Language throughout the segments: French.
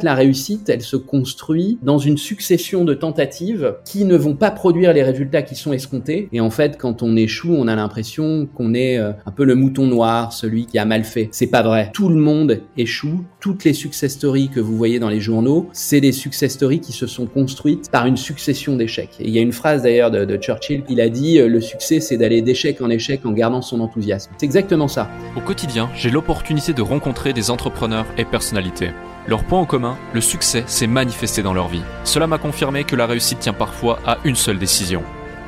La réussite, elle se construit dans une succession de tentatives qui ne vont pas produire les résultats qui sont escomptés. Et en fait, quand on échoue, on a l'impression qu'on est euh, un peu le mouton noir, celui qui a mal fait. C'est pas vrai. Tout le monde échoue. Toutes les success stories que vous voyez dans les journaux, c'est des success stories qui se sont construites par une succession d'échecs. Et il y a une phrase d'ailleurs de, de Churchill, il a dit euh, le succès, c'est d'aller d'échec en échec en gardant son enthousiasme. C'est exactement ça. Au quotidien, j'ai l'opportunité de rencontrer des entrepreneurs et personnalités. Leur point en commun, le succès s'est manifesté dans leur vie. Cela m'a confirmé que la réussite tient parfois à une seule décision.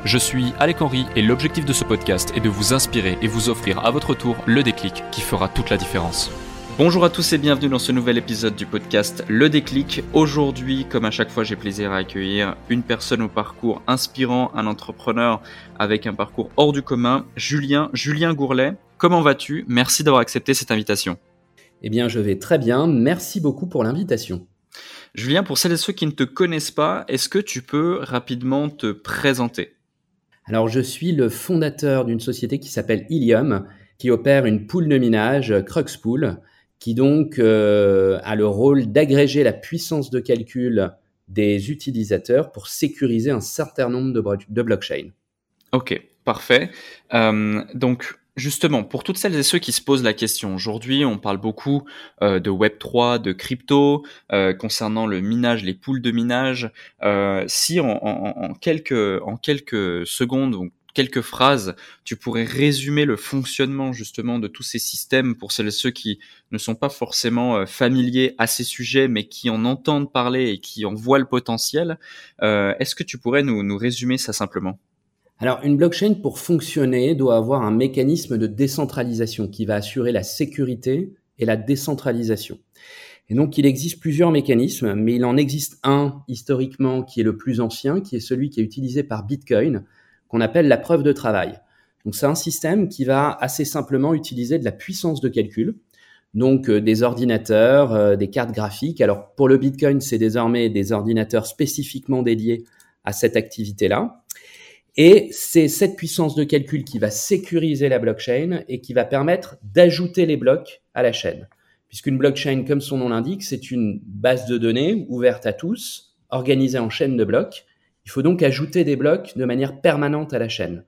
Je suis Alec Henry et l'objectif de ce podcast est de vous inspirer et vous offrir à votre tour le déclic qui fera toute la différence. Bonjour à tous et bienvenue dans ce nouvel épisode du podcast Le déclic. Aujourd'hui, comme à chaque fois, j'ai plaisir à accueillir une personne au parcours inspirant, un entrepreneur avec un parcours hors du commun, Julien, Julien Gourlet. Comment vas-tu? Merci d'avoir accepté cette invitation. Eh bien, je vais très bien. Merci beaucoup pour l'invitation. Julien, pour celles et ceux qui ne te connaissent pas, est-ce que tu peux rapidement te présenter? Alors, je suis le fondateur d'une société qui s'appelle Ilium, qui opère une poule de minage, Cruxpool, qui donc euh, a le rôle d'agréger la puissance de calcul des utilisateurs pour sécuriser un certain nombre de, de blockchains. Ok, parfait. Euh, donc, Justement, pour toutes celles et ceux qui se posent la question, aujourd'hui on parle beaucoup euh, de Web3, de crypto, euh, concernant le minage, les poules de minage. Euh, si en, quelques, en quelques secondes ou quelques phrases, tu pourrais résumer le fonctionnement justement de tous ces systèmes pour celles et ceux qui ne sont pas forcément familiers à ces sujets, mais qui en entendent parler et qui en voient le potentiel, est-ce que tu pourrais nous, nous résumer ça simplement? Alors, une blockchain, pour fonctionner, doit avoir un mécanisme de décentralisation qui va assurer la sécurité et la décentralisation. Et donc, il existe plusieurs mécanismes, mais il en existe un historiquement qui est le plus ancien, qui est celui qui est utilisé par Bitcoin, qu'on appelle la preuve de travail. Donc, c'est un système qui va assez simplement utiliser de la puissance de calcul, donc euh, des ordinateurs, euh, des cartes graphiques. Alors, pour le Bitcoin, c'est désormais des ordinateurs spécifiquement dédiés à cette activité-là. Et c'est cette puissance de calcul qui va sécuriser la blockchain et qui va permettre d'ajouter les blocs à la chaîne. Puisqu'une blockchain, comme son nom l'indique, c'est une base de données ouverte à tous, organisée en chaîne de blocs. Il faut donc ajouter des blocs de manière permanente à la chaîne.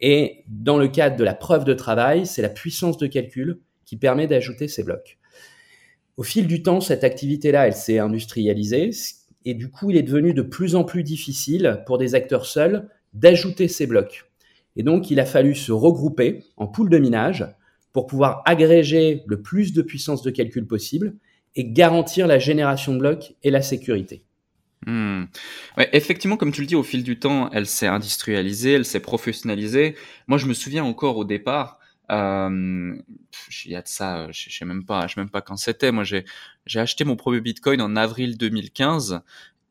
Et dans le cadre de la preuve de travail, c'est la puissance de calcul qui permet d'ajouter ces blocs. Au fil du temps, cette activité-là, elle s'est industrialisée et du coup, il est devenu de plus en plus difficile pour des acteurs seuls d'ajouter ces blocs. Et donc, il a fallu se regrouper en pool de minage pour pouvoir agréger le plus de puissance de calcul possible et garantir la génération de blocs et la sécurité. Hmm. Effectivement, comme tu le dis, au fil du temps, elle s'est industrialisée, elle s'est professionnalisée. Moi, je me souviens encore au départ, euh, il y a de ça, je sais même pas, je sais même pas quand c'était. Moi, j'ai acheté mon premier Bitcoin en avril 2015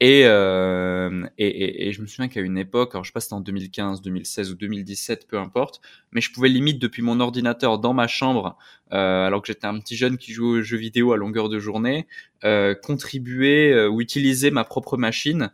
euh, et, et, et, je me souviens qu'à une époque, alors je sais pas si c'était en 2015, 2016 ou 2017, peu importe, mais je pouvais limite depuis mon ordinateur dans ma chambre, euh, alors que j'étais un petit jeune qui jouait aux jeux vidéo à longueur de journée, euh, contribuer ou utiliser ma propre machine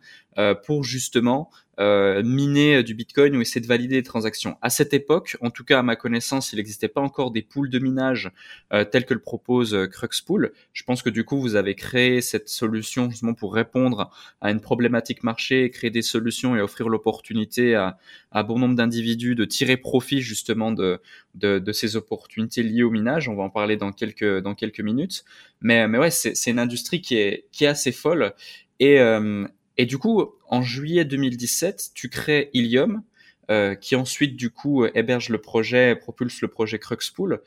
pour justement euh, miner du Bitcoin ou essayer de valider des transactions. À cette époque, en tout cas à ma connaissance, il n'existait pas encore des pools de minage euh, tels que le propose euh, Cruxpool. Je pense que du coup, vous avez créé cette solution justement pour répondre à une problématique marché, créer des solutions et offrir l'opportunité à, à bon nombre d'individus de tirer profit justement de, de, de, ces opportunités liées au minage. On va en parler dans quelques, dans quelques minutes. Mais, mais ouais, c'est une industrie qui est, qui est assez folle. Et, euh, et du coup, en juillet 2017, tu crées Ilium, euh, qui ensuite, du coup, héberge le projet, propulse le projet Cruxpool.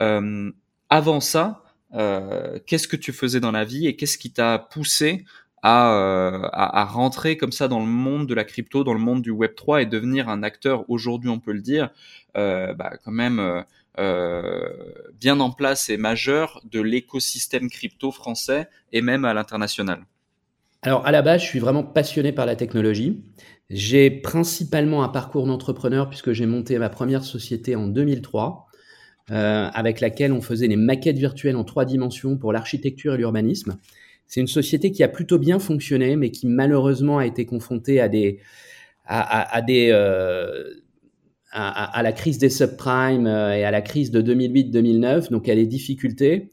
Euh, avant ça, euh, qu'est-ce que tu faisais dans la vie et qu'est-ce qui t'a poussé à, euh, à, à, rentrer comme ça dans le monde de la crypto, dans le monde du Web 3 et devenir un acteur, aujourd'hui on peut le dire, euh, bah, quand même euh, bien en place et majeur de l'écosystème crypto français et même à l'international? Alors à la base, je suis vraiment passionné par la technologie. J'ai principalement un parcours d'entrepreneur puisque j'ai monté ma première société en 2003 euh, avec laquelle on faisait des maquettes virtuelles en trois dimensions pour l'architecture et l'urbanisme. C'est une société qui a plutôt bien fonctionné mais qui malheureusement a été confrontée à des à, euh, la crise des subprimes euh, et à la crise de 2008-2009, donc à des difficultés.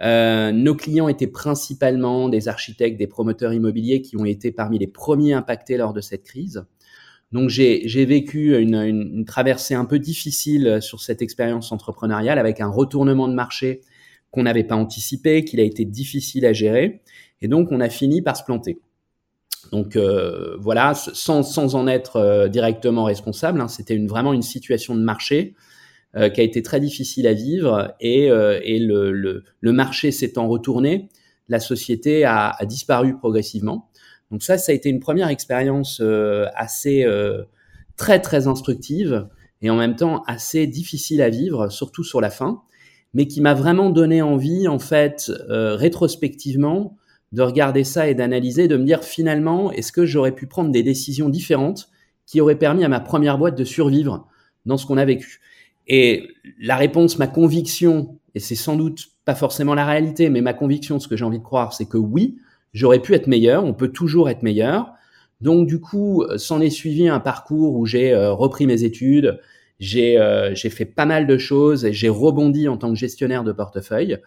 Euh, nos clients étaient principalement des architectes, des promoteurs immobiliers qui ont été parmi les premiers impactés lors de cette crise. Donc j'ai vécu une, une, traversée un peu difficile sur cette expérience entrepreneuriale avec un retournement de marché qu'on n'avait pas anticipé, qu'il a été difficile à gérer. Et donc on a fini par se planter. Donc euh, voilà, sans, sans, en être euh, directement responsable, hein, c'était une, vraiment une situation de marché euh, qui a été très difficile à vivre et, euh, et le, le, le, marché s'étant retourné, la société a, a, disparu progressivement. Donc ça, ça a été une première expérience euh, assez très très instructive et en même temps assez difficile à vivre, surtout sur la fin, mais qui m'a vraiment donné envie, en fait, rétrospectivement, de regarder ça et d'analyser, de me dire finalement, est-ce que j'aurais pu prendre des décisions différentes qui auraient permis à ma première boîte de survivre dans ce qu'on a vécu? Et la réponse, ma conviction, et c'est sans doute pas forcément la réalité, mais ma conviction, ce que j'ai envie de croire, c'est que oui, j'aurais pu être meilleur, on peut toujours être meilleur. Donc du coup, s'en est suivi un parcours où j'ai euh, repris mes études, j'ai euh, fait pas mal de choses et j'ai rebondi en tant que gestionnaire de portefeuille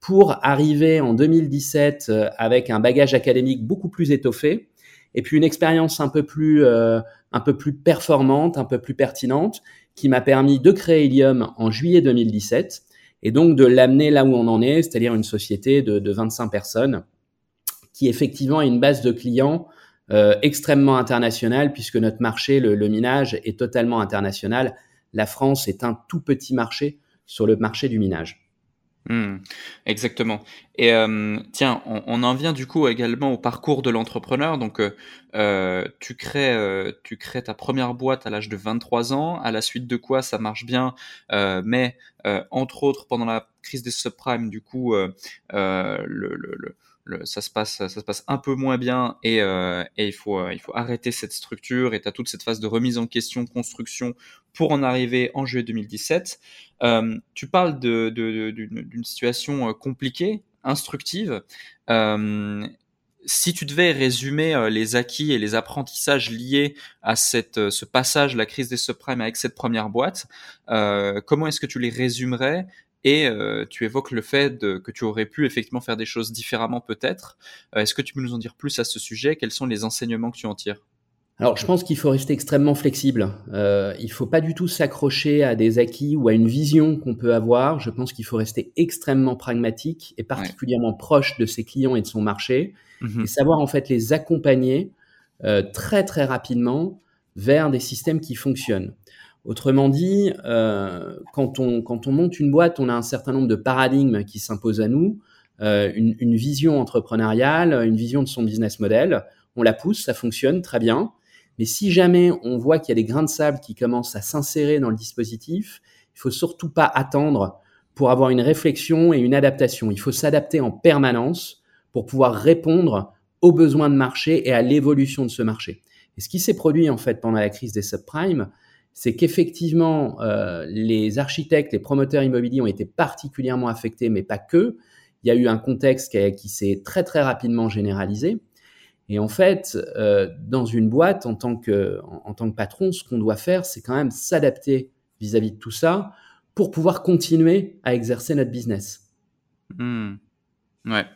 pour arriver en 2017 euh, avec un bagage académique beaucoup plus étoffé et puis une expérience un peu plus euh, un peu plus performante, un peu plus pertinente qui m'a permis de créer Ilium en juillet 2017 et donc de l'amener là où on en est, c'est-à-dire une société de, de, 25 personnes qui effectivement a une base de clients euh, extrêmement internationale puisque notre marché, le minage, est totalement international. La France est un tout petit marché sur le marché du minage. Mmh, exactement. Et euh, tiens, on, en vient du coup également au parcours de l'entrepreneur. Donc, euh, euh tu crées, euh, tu crées ta première boîte à l'âge de 23 ans. À la suite de quoi, ça marche bien, mais entre autres pendant la crise des subprimes, du coup, le, le ça se passe, ça se passe un peu moins bien et, euh, et il faut, euh, il faut arrêter cette structure et tu as toute cette phase de remise en question, construction pour en arriver en juillet 2017. Euh, tu parles de, d'une situation euh, compliquée, instructive. Euh, si tu devais résumer les acquis et les apprentissages liés à cette, ce passage, la crise des subprimes avec cette première boîte, comment est-ce que tu les résumerais et euh, tu évoques le fait de, que tu aurais pu effectivement faire des choses différemment peut-être. Euh, est-ce que tu peux nous en dire plus à ce sujet? Quels sont les enseignements que tu en tires? Alors, je pense qu'il faut rester extrêmement flexible. Euh, il faut pas du tout s'accrocher à des acquis ou à une vision qu'on peut avoir. Je pense qu'il faut rester extrêmement pragmatique et particulièrement ouais. proche de ses clients et de son marché mmh et savoir en fait les accompagner euh, très très rapidement vers des systèmes qui fonctionnent. Autrement dit, euh, quand, on, quand on monte une boîte, on a un certain nombre de paradigmes qui s'imposent à nous, euh, une, une, vision entrepreneuriale, une vision de son business model. On la pousse, ça fonctionne très bien. Mais si jamais on voit qu'il y a des grains de sable qui commencent à s'insérer dans le dispositif, il faut surtout pas attendre pour avoir une réflexion et une adaptation. Il faut s'adapter en permanence pour pouvoir répondre aux besoins de marché et à l'évolution de ce marché. Et ce qui s'est produit en fait pendant la crise des subprimes, c'est qu'effectivement, euh, les architectes, les promoteurs immobiliers ont été particulièrement affectés, mais pas que. Il y a eu un contexte qui, s'est très très rapidement généralisé. Et en fait, euh, dans une boîte, en tant que, en, tant que patron, ce qu'on doit faire, c'est quand même s'adapter vis-à-vis de tout ça pour pouvoir continuer à exercer notre business. Mmh. Ouais,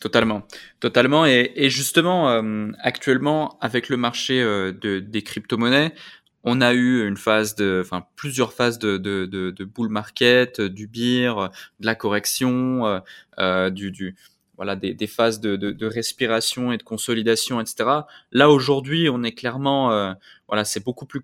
totalement, totalement. Et, justement, euh, actuellement, avec le marché de, des crypto-monnaies, on a eu une phase de, enfin plusieurs phases de, de, de, de bull market, du beer, de la correction, euh, euh, du, du voilà des, des phases de, de, de, respiration et de consolidation, etc. Là aujourd'hui, on est clairement, euh, voilà, c'est beaucoup plus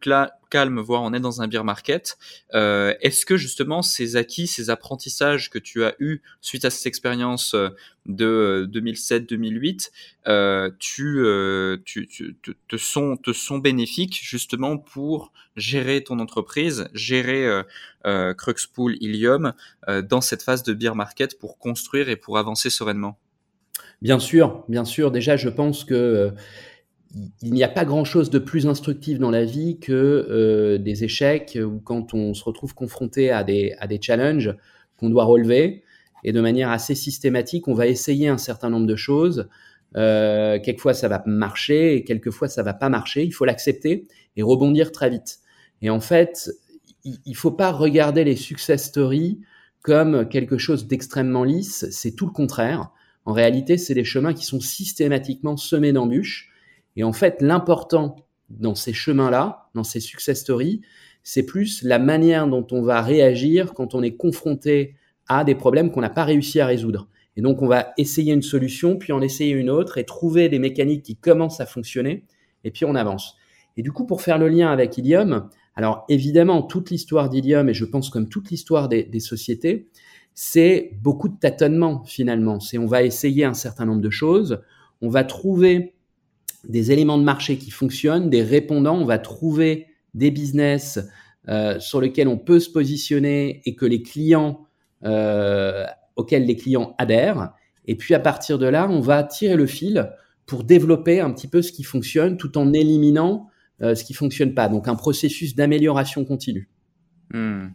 calme, voire on est dans un beer market. Euh, Est-ce que justement ces acquis, ces apprentissages que tu as eu suite à cette expérience euh, de 2007-2008, euh, tu, euh, tu, tu, te sont te sont bénéfiques justement pour gérer ton entreprise, gérer euh, euh, Cruxpool Ilium euh, dans cette phase de beer market pour construire et pour avancer sereinement? Bien sûr, bien sûr. Déjà, je pense que euh, il n'y a pas grand-chose de plus instructif dans la vie que euh, des échecs ou quand on se retrouve confronté à des, à des challenges qu'on doit relever. Et de manière assez systématique, on va essayer un certain nombre de choses. Euh, quelquefois, ça va marcher et quelquefois, ça va pas marcher. Il faut l'accepter et rebondir très vite. Et en fait, il ne faut pas regarder les success stories comme quelque chose d'extrêmement lisse, c'est tout le contraire. En réalité, c'est des chemins qui sont systématiquement semés d'embûches. Et en fait, l'important dans ces chemins-là, dans ces success stories, c'est plus la manière dont on va réagir quand on est confronté à des problèmes qu'on n'a pas réussi à résoudre. Et donc, on va essayer une solution, puis en essayer une autre et trouver des mécaniques qui commencent à fonctionner, et puis on avance. Et du coup, pour faire le lien avec Ilium, alors évidemment, toute l'histoire d'Ilium, et je pense comme toute l'histoire des, des sociétés, c'est beaucoup de tâtonnements finalement. C'est on va essayer un certain nombre de choses, on va trouver des éléments de marché qui fonctionnent, des répondants, on va trouver des business euh, sur lesquels on peut se positionner et que les clients euh, auxquels les clients adhèrent. Et puis à partir de là, on va tirer le fil pour développer un petit peu ce qui fonctionne tout en éliminant euh, ce qui fonctionne pas. Donc un processus d'amélioration continue. Hmm.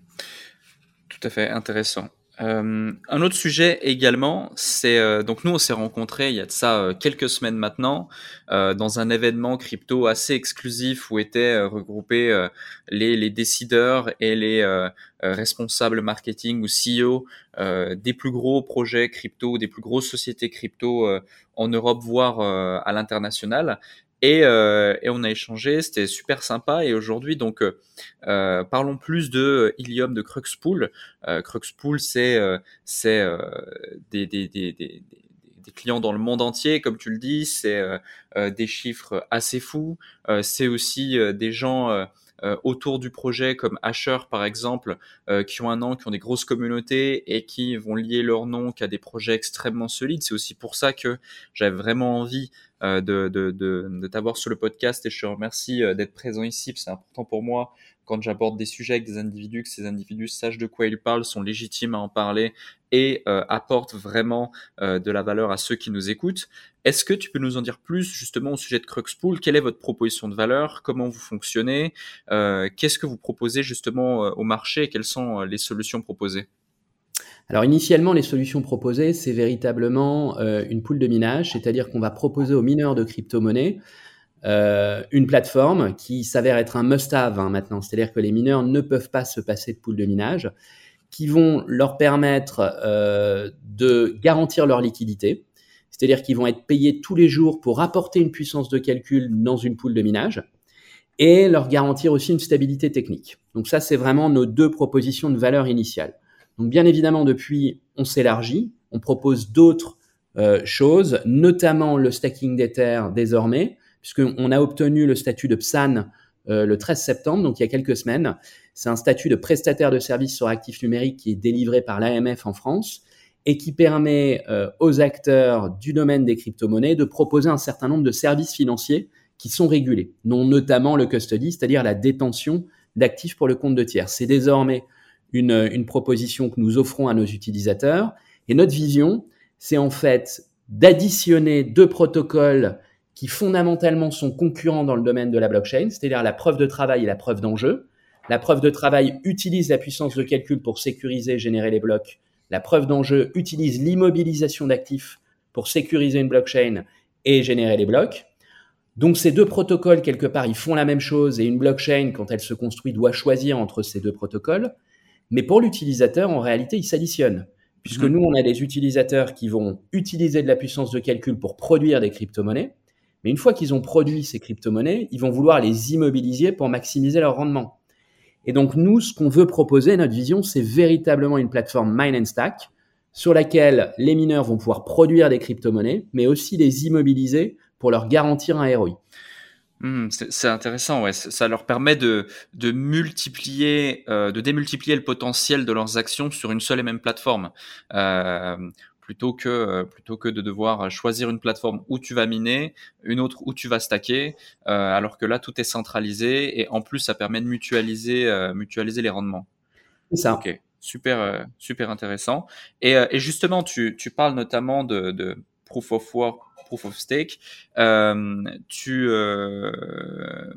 Tout à fait intéressant. Euh, un autre sujet également, c'est euh, donc nous on s'est rencontrés il y a de ça euh, quelques semaines maintenant euh, dans un événement crypto assez exclusif où étaient regroupés les, les, décideurs et les responsables marketing ou CEO des plus gros projets crypto, des plus grosses sociétés crypto en Europe voire à l'international. Et, euh, et, on a échangé, c'était super sympa. Et aujourd'hui, donc, euh, euh parlons plus de Ilium de Cruxpool. Euh, Cruxpool, c'est euh, c'est euh, des, des, des, des clients dans le monde entier, comme tu le dis. C'est des chiffres assez fous. c'est aussi des gens autour du projet comme Asher par exemple, qui ont un nom, qui ont des grosses communautés et qui vont lier leur nom qu'à des projets extrêmement solides. C'est aussi pour ça que j'avais vraiment envie euh, de, de, de, de t'avoir sur le podcast et je te remercie euh, d'être présent ici. C'est important pour moi quand j'aborde des sujets avec des individus, que ces individus sachent de quoi ils parlent, sont légitimes à en parler et euh, apportent vraiment de la valeur à ceux qui nous écoutent. Est-ce que tu peux nous en dire plus justement au sujet de Cruxpool Quelle est votre proposition de valeur? Comment vous fonctionnez? Qu'est-ce que vous proposez justement au marché quelles sont les solutions proposées? Alors initialement, les solutions proposées, c'est véritablement euh, une poule de minage, c'est-à-dire qu'on va proposer aux mineurs de crypto-monnaies euh, une plateforme qui s'avère être un must-have hein, maintenant, c'est-à-dire que les mineurs ne peuvent pas se passer de poule de minage, qui vont leur permettre euh, de garantir leur liquidité, c'est-à-dire qu'ils vont être payés tous les jours pour apporter une puissance de calcul dans une poule de minage, et leur garantir aussi une stabilité technique. Donc ça, c'est vraiment nos deux propositions de valeur initiale. Donc bien évidemment, depuis, on s'élargit, on propose d'autres euh, choses, notamment le stacking d'Ether désormais, puisqu'on a obtenu le statut de PSAN euh, le 13 septembre, donc il y a quelques semaines. C'est un statut de prestataire de services sur actifs numériques qui est délivré par l'AMF en France et qui permet euh, aux acteurs du domaine des crypto-monnaies de proposer un certain nombre de services financiers qui sont régulés, dont notamment le custody, c'est-à-dire la détention d'actifs pour le compte de tiers. C'est désormais une, une proposition que nous offrons à nos utilisateurs. Et notre vision, c'est en fait d'additionner deux protocoles qui fondamentalement sont concurrents dans le domaine de la blockchain, c'est-à-dire la preuve de travail et la preuve d'enjeu. La preuve de travail utilise la puissance de calcul pour sécuriser et générer les blocs. La preuve d'enjeu utilise l'immobilisation d'actifs pour sécuriser une blockchain et générer les blocs. Donc ces deux protocoles, quelque part, ils font la même chose et une blockchain, quand elle se construit, doit choisir entre ces deux protocoles. Mais pour l'utilisateur, en réalité, il s'additionne. Puisque mhm. nous, on a des utilisateurs qui vont utiliser de la puissance de calcul pour produire des crypto-monnaies. Mais une fois qu'ils ont produit ces crypto-monnaies, ils vont vouloir les immobiliser pour maximiser leur rendement. Et donc, nous, ce qu'on veut proposer, notre vision, c'est véritablement une plateforme Mine and Stack sur laquelle les mineurs vont pouvoir produire des crypto-monnaies, mais aussi les immobiliser pour leur garantir un ROI. Mmh, c'est intéressant, ouais. Ça leur permet de, de multiplier, euh, de démultiplier le potentiel de leurs actions sur une seule et même plateforme, euh, plutôt que euh, plutôt que de devoir choisir une plateforme où tu vas miner, une autre où tu vas stacker, euh, alors que là tout est centralisé et en plus ça permet de mutualiser euh, mutualiser les rendements. C'est ça. Ok, super super intéressant. Et, et justement, tu tu parles notamment de, de proof of work proof of stake. Euh, tu, euh,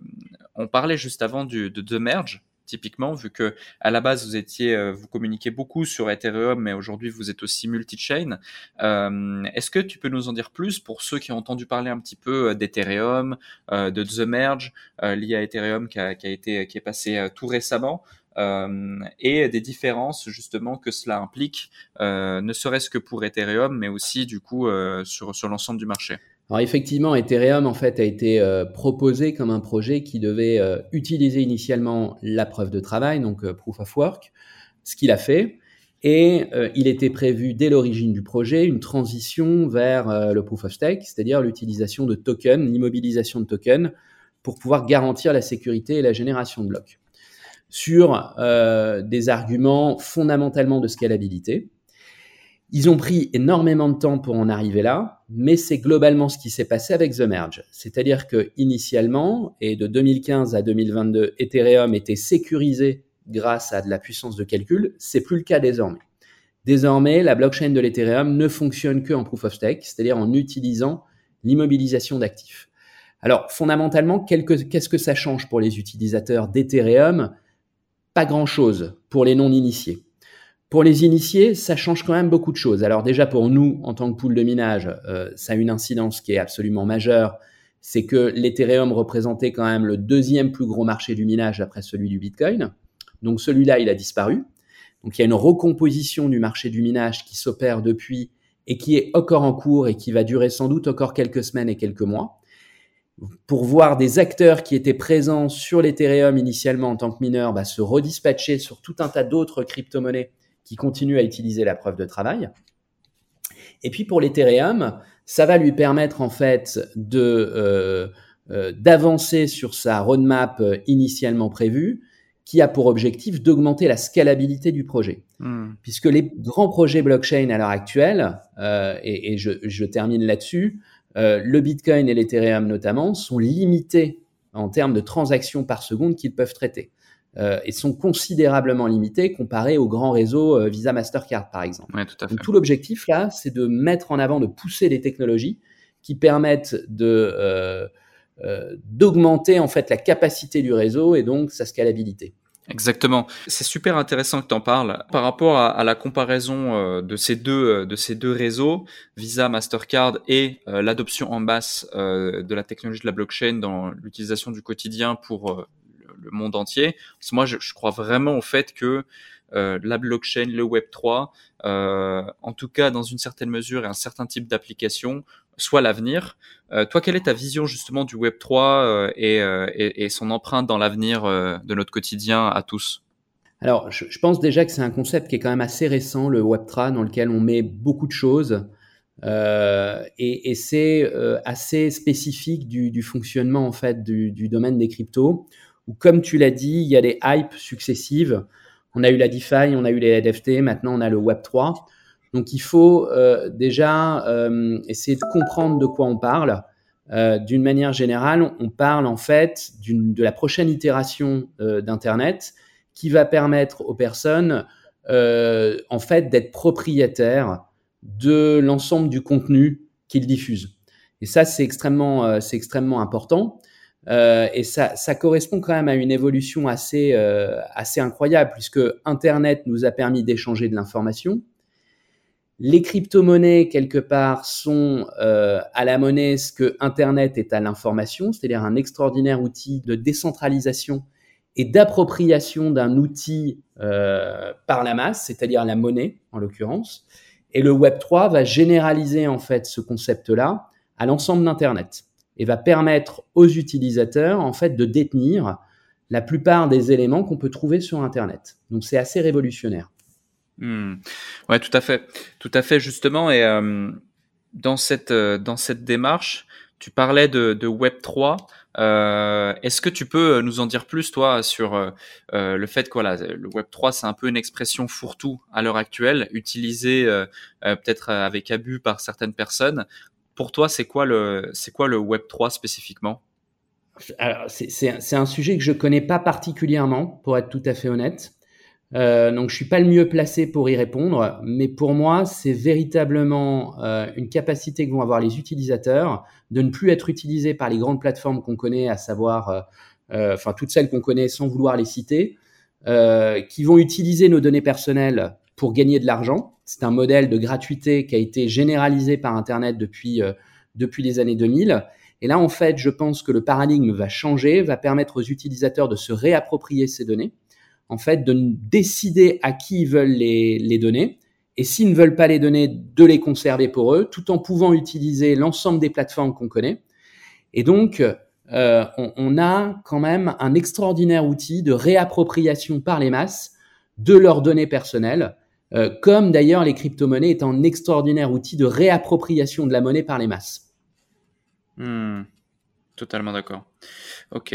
on parlait juste avant du, de The Merge typiquement, vu que à la base vous étiez, euh, vous communiquez beaucoup sur Ethereum, mais aujourd'hui vous êtes aussi multi-chain. Euh, Est-ce que tu peux nous en dire plus pour ceux qui ont entendu parler un petit peu d'Ethereum, euh, de The Merge lié à Ethereum qui a, qui a, été, qui est passé tout récemment. euh, et des différences justement que cela implique, euh, ne serait-ce que pour Ethereum, mais aussi du coup euh, sur, sur l'ensemble du marché? Alors effectivement, Ethereum en fait a été euh, proposé comme un projet qui devait euh, utiliser initialement la preuve de travail, donc euh, proof of work, ce qu'il a fait. Et il était prévu dès l'origine du projet une transition vers le proof of stake, c'est-à-dire l'utilisation de tokens, l'immobilisation de tokens, pour pouvoir garantir la sécurité et la génération de blocs. Sur des arguments fondamentalement de scalabilité, ils ont pris énormément de temps pour en arriver là, mais c'est globalement ce qui s'est passé avec The Merge. C'est-à-dire que initialement, et de 2015 à 2022, Ethereum était sécurisé grâce à de la puissance de calcul. C'est plus le cas désormais. Désormais, la blockchain de l'Ethereum ne fonctionne que en proof of stake, c'est-à-dire en utilisant l'immobilisation d'actifs. Alors, fondamentalement, qu'est-ce que ça change pour les utilisateurs d'Ethereum? Pas grand-chose pour les non-initiés. Pour les initiés, ça change quand même beaucoup de choses. Alors déjà pour nous, en tant que pool de minage, euh, ça a une incidence qui est absolument majeure. C'est que l'Ethereum représentait quand même le deuxième plus gros marché du minage après celui du Bitcoin. Donc celui-là, il a disparu. Donc il y a une recomposition du marché du minage qui s'opère depuis et qui est encore en cours et qui va durer sans doute encore quelques semaines et quelques mois. Pour voir des acteurs qui étaient présents sur l'Ethereum initialement en tant que mineurs bah, se redispatcher sur tout un tas d'autres crypto-monnaies qui continue à utiliser la preuve de travail. Et puis pour l'Ethereum, ça va lui permettre en fait de euh, euh, d'avancer sur sa roadmap euh, initialement prévue, qui a pour objectif d'augmenter la scalabilité du projet. Hmm. Puisque les grands projets blockchain à l'heure actuelle, et, et je, je, termine là-dessus, le Bitcoin et l'Ethereum notamment sont limités en termes de transactions par seconde qu'ils peuvent traiter euh, et sont considérablement limités comparés aux grands réseaux euh, Visa, Mastercard, par exemple. Ouais, tout, l'objectif là, c'est de mettre en avant, de pousser les technologies qui permettent de euh, d'augmenter en fait la capacité du réseau et donc sa scalabilité. Exactement. C'est super intéressant que tu en parles. Par rapport à, à la comparaison euh, de ces deux euh, de ces deux réseaux, Visa, Mastercard et l'adoption en masse de la technologie de la blockchain dans l'utilisation du quotidien pour le monde entier. moi, je, crois vraiment au fait que euh, la blockchain, le Web 3, euh, en tout cas dans une certaine mesure et un certain type d'application, soit l'avenir. Euh, toi, quelle est ta vision justement du Web 3 et, son empreinte dans l'avenir de notre quotidien à tous? Alors, je, pense déjà que c'est un concept qui est quand même assez récent, le Web 3, dans lequel on met beaucoup de choses. et, c'est assez spécifique du, fonctionnement en fait du domaine des cryptos où, comme tu l'as dit, il y a des hypes successives. On a eu la DeFi, on a eu les NFT, maintenant on a le Web3. Donc il faut euh, déjà euh, essayer de comprendre de quoi on parle. Euh, d'une manière générale, on parle en fait de la prochaine itération d'Internet qui va permettre aux personnes en fait d'être propriétaires de l'ensemble du contenu qu'ils diffusent. Et ça, c'est extrêmement, extrêmement important. Euh, et ça, ça, correspond quand même à une évolution assez, euh, assez incroyable, puisque Internet nous a permis d'échanger de l'information. Les crypto-monnaies, quelque part, sont euh, à la monnaie ce que Internet est à l'information, c'est-à-dire un extraordinaire outil de décentralisation et d'appropriation d'un outil euh, par la masse, c'est-à-dire la monnaie en l'occurrence. Et le Web 3 va généraliser en fait ce concept-là à l'ensemble d'Internet et va permettre aux utilisateurs en fait de détenir la plupart des éléments qu'on peut trouver sur Internet. Donc c'est assez révolutionnaire. Hmm. Ouais, tout à fait, tout à fait justement. Et euh, dans cette euh, dans cette démarche, tu parlais de, Web 3. Euh, Est-ce que tu peux nous en dire plus, toi, sur le fait que le Web 3, c'est un peu une expression fourre-tout à l'heure actuelle, utilisée peut-être avec abus par certaines personnes pour toi, c'est quoi le c'est quoi le Web 3 spécifiquement? C'est un sujet que je connais pas particulièrement, pour être tout à fait honnête. Euh, donc, je suis pas le mieux placé pour y répondre, mais pour moi, c'est véritablement euh, une capacité que vont avoir les utilisateurs de ne plus être utilisés par les grandes plateformes qu'on connaît, à savoir, euh, enfin toutes celles qu'on connaît sans vouloir les citer, qui vont utiliser nos données personnelles pour gagner de l'argent. C'est un modèle de gratuité qui a été généralisé par Internet depuis, euh, depuis les années 2000. Et là, en fait, je pense que le paradigme va changer, va permettre aux utilisateurs de se réapproprier ces données en fait, de décider à qui ils veulent les, les donner. Et s'ils ne veulent pas les donner, de les conserver pour eux, tout en pouvant utiliser l'ensemble des plateformes qu'on connaît. Et donc, euh, on, on, a quand même un extraordinaire outil de réappropriation par les masses de leurs données personnelles, euh, comme d'ailleurs les crypto-monnaies est un extraordinaire outil de réappropriation de la monnaie par les masses. Hmm. totalement d'accord. Ok,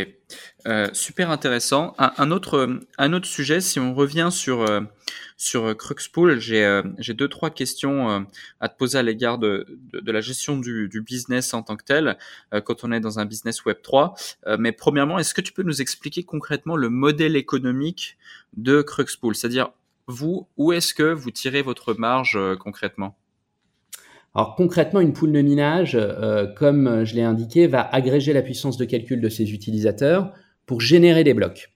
euh, super intéressant. Un, autre, un autre sujet, si on revient sur euh, sur Cruxpool, j'ai deux trois questions à te poser à l'égard de, de, la gestion du, du, business en tant que tel quand on est dans un business Web 3. mais premièrement, est-ce que tu peux nous expliquer concrètement le modèle économique de Cruxpool, c'est-à-dire vous, où est-ce que vous tirez votre marge concrètement? Alors concrètement, une poule de minage, euh, comme je l'ai indiqué, va agréger la puissance de calcul de ses utilisateurs pour générer des blocs.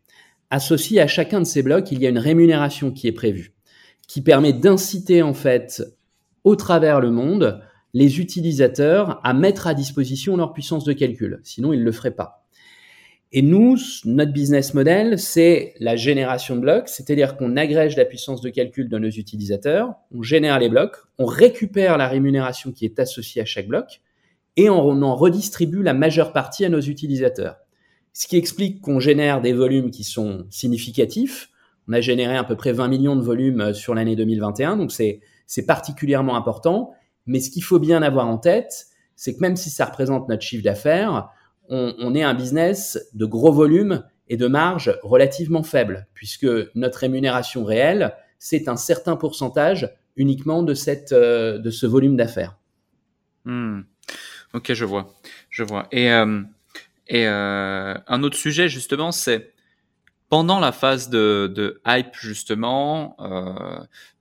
Associé à chacun de ces blocs, il y a une rémunération qui est prévue, qui permet d'inciter en fait au travers le monde les utilisateurs à mettre à disposition leur puissance de calcul. Sinon, ils ne le feraient pas. Et nous, notre business model, c'est la génération de blocs, c'est-à-dire qu'on agrège la puissance de calcul de nos utilisateurs, on génère les blocs, on récupère la rémunération qui est associée à chaque bloc, et on en redistribue la majeure partie à nos utilisateurs. Ce qui explique qu'on génère des volumes qui sont significatifs. On a généré à peu près 20 millions de volumes euh, sur l'année 2021, donc c'est, c'est particulièrement important. Mais ce qu'il faut bien avoir en tête, c'est que même si ça représente notre chiffre d'affaires, on, est un business de gros volume et de marge relativement faible, puisque notre rémunération réelle, c'est un certain pourcentage uniquement de, cette, euh, de ce volume d'affaires. Hmm. Ok, je vois. Je vois. Et, euh, euh, un autre sujet, justement, c'est pendant la phase de, hype, justement,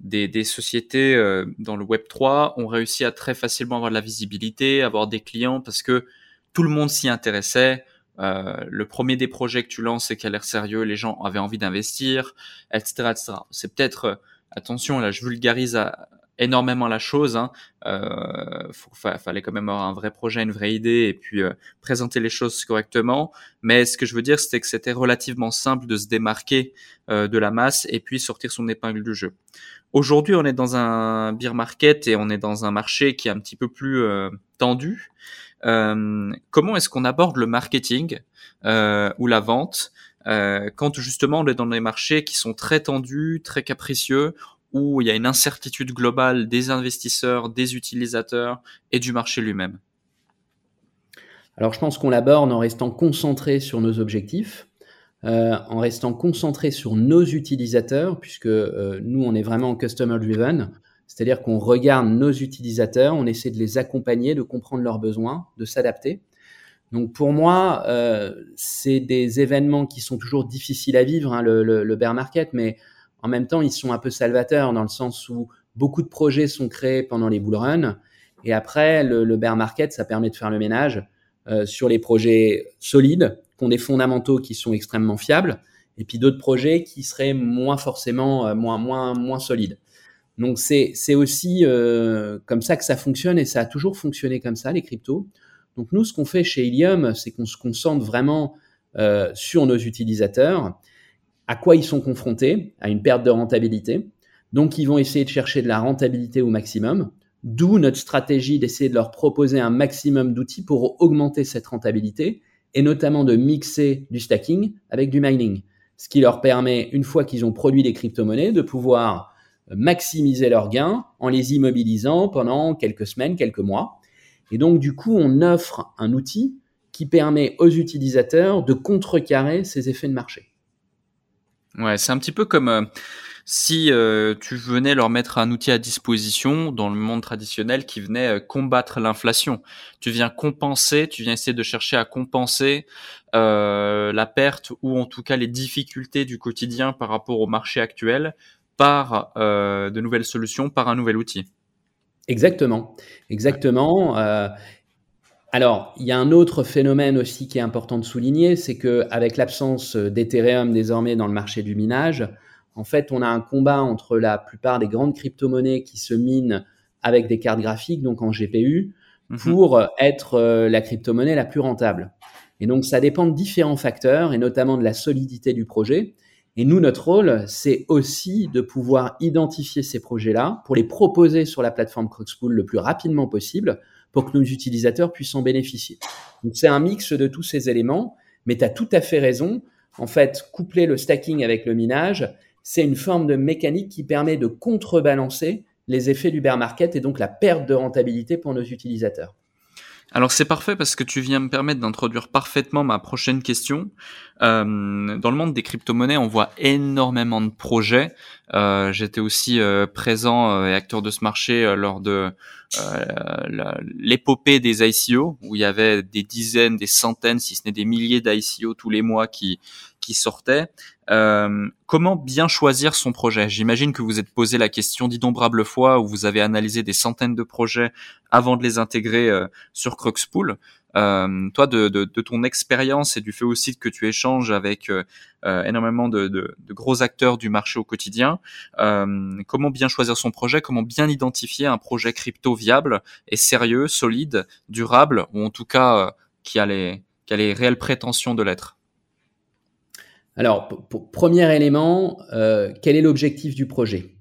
des, des, sociétés dans le Web 3 ont réussi à très facilement avoir de la visibilité, avoir des clients, parce que tout le monde s'y intéressait. Euh, le premier des projets que tu lances et qui a l'air sérieux, les gens avaient envie d'investir, etc., etc. C'est peut-être, euh, attention, là, je vulgarise à, énormément la chose. Hein. Euh, fallait quand même avoir un vrai projet, une vraie idée, et puis euh, présenter les choses correctement. Mais ce que je veux dire, c'était que c'était relativement simple de se démarquer euh, de la masse et puis sortir son épingle du jeu. Aujourd'hui, on est dans un beer market et on est dans un marché qui est un petit peu plus euh, tendu. Euh, comment est-ce qu'on aborde le marketing euh, ou la vente euh, quand justement on est dans des marchés qui sont très tendus, très capricieux, où il y a une incertitude globale des investisseurs, des utilisateurs et du marché lui-même? Alors je pense qu'on l'aborde en restant concentré sur nos objectifs, en restant concentré sur nos utilisateurs, puisque nous on est vraiment customer driven. C'est-à-dire qu'on regarde nos utilisateurs, on essaie de les accompagner, de comprendre leurs besoins, de s'adapter. Donc pour moi, euh, c'est des événements qui sont toujours difficiles à vivre, hein, le, bear market, mais en même temps, ils sont un peu salvateurs dans le sens où beaucoup de projets sont créés pendant les bull runs. Et après, le, le bear market, ça permet de faire le ménage euh, sur les projets solides, qui ont des fondamentaux qui sont extrêmement fiables, et puis d'autres projets qui seraient moins forcément, euh, moins, moins, moins solides. Donc c'est aussi euh, comme ça que ça fonctionne et ça a toujours fonctionné comme ça les cryptos. Donc nous ce qu'on fait chez Helium, c'est qu'on se concentre vraiment euh, sur nos utilisateurs, à quoi ils sont confrontés, à une perte de rentabilité. Donc ils vont essayer de chercher de la rentabilité au maximum. D'où notre stratégie d'essayer de leur proposer un maximum d'outils pour augmenter cette rentabilité et notamment de mixer du stacking avec du mining, ce qui leur permet une fois qu'ils ont produit des crypto-monnaies de pouvoir maximiser leurs gains en les immobilisant pendant quelques semaines, quelques mois. Et donc, du coup, on offre un outil qui permet aux utilisateurs de contrecarrer ces effets de marché. Ouais, c'est un petit peu comme euh, si euh, tu venais leur mettre un outil à disposition dans le monde traditionnel qui venait euh, combattre l'inflation. Tu viens compenser, tu viens essayer de chercher à compenser la perte ou en tout cas les difficultés du quotidien par rapport au marché actuel par euh, de nouvelles solutions, par un nouvel outil. Exactement, exactement. Euh, alors, il y a un autre phénomène aussi qui est important de souligner, c'est que avec l'absence d'Ethereum désormais dans le marché du minage, en fait, on a un combat entre la plupart des grandes crypto-monnaies qui se minent avec des cartes graphiques, donc en GPU, -hmm. pour être euh, la crypto-monnaie la plus rentable. Et donc, ça dépend de différents facteurs, et notamment de la solidité du projet. Et nous, notre rôle, c'est aussi de pouvoir identifier ces projets-là pour les proposer sur la plateforme Crocspool le plus rapidement possible pour que nos utilisateurs puissent en bénéficier. Donc c'est un mix de tous ces éléments, mais tu as tout à fait raison. En fait, coupler le stacking avec le minage, c'est une forme de mécanique qui permet de contrebalancer les effets du bear market et donc la perte de rentabilité pour nos utilisateurs. Alors c'est parfait parce que tu viens me permettre d'introduire parfaitement ma prochaine question. Euh, dans le monde des crypto-monnaies, on voit énormément de projets. Euh, J'étais aussi euh, présent euh, et acteur de ce marché euh, lors de l'épopée des ICO, où il y avait des dizaines, des centaines, si ce n'est des milliers d'ICO tous les mois qui, qui sortaient. Comment bien choisir son projet? J'imagine que vous êtes posé la question d'innombrables fois où vous avez analysé des centaines de projets avant de les intégrer sur Cruxpool. Euh, toi, de, de, de ton expérience et du fait aussi que tu échanges avec euh, euh, énormément de, de, gros acteurs du marché au quotidien, comment bien choisir son projet Comment bien identifier un projet crypto viable et sérieux, solide, durable, ou en tout cas qui a les, qui a les réelles prétentions de l'être? Alors, premier élément, euh, quel est l'objectif du projet?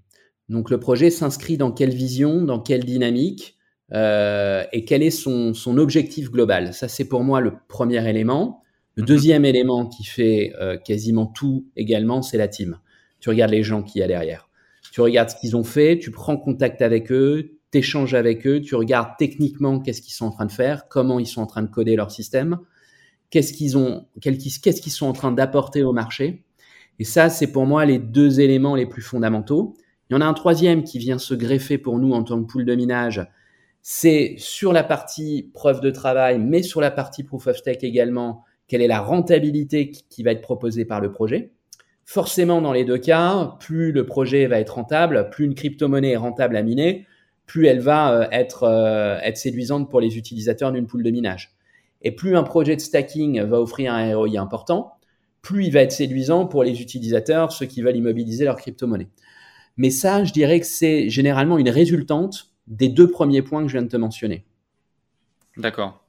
Donc, le projet s'inscrit dans quelle vision, dans quelle dynamique? Euh, et quel est son, objectif global? Ça, c'est pour moi le premier élément. Le mhm. deuxième élément qui fait euh, quasiment tout également, c'est la team. Tu regardes les gens qui y a derrière. Tu regardes ce qu'ils ont fait, tu prends contact avec eux, tu échanges avec eux, tu regardes techniquement qu'est-ce qu'ils sont en train de faire, comment ils sont en train de coder leur système qu'est-ce qu'ils ont, qu'est-ce qu'ils sont en train d'apporter au marché. Et ça, c'est pour moi les deux éléments les plus fondamentaux. Il y en a un troisième qui vient se greffer pour nous en tant que pool de minage. C'est sur la partie preuve de travail, mais sur la partie proof of stake également, quelle est la rentabilité qui va être proposée par le projet. Forcément, dans les deux cas, plus le projet va être rentable, plus une crypto-monnaie est rentable à miner, plus elle va euh, être, euh, être séduisante pour les utilisateurs d'une pool de minage. Et plus un projet de stacking va offrir un ROI important, plus il va être séduisant pour les utilisateurs, ceux qui veulent immobiliser leur crypto-monnaie. Mais ça, je dirais que c'est généralement une résultante des deux premiers points que je viens de te mentionner. D'accord.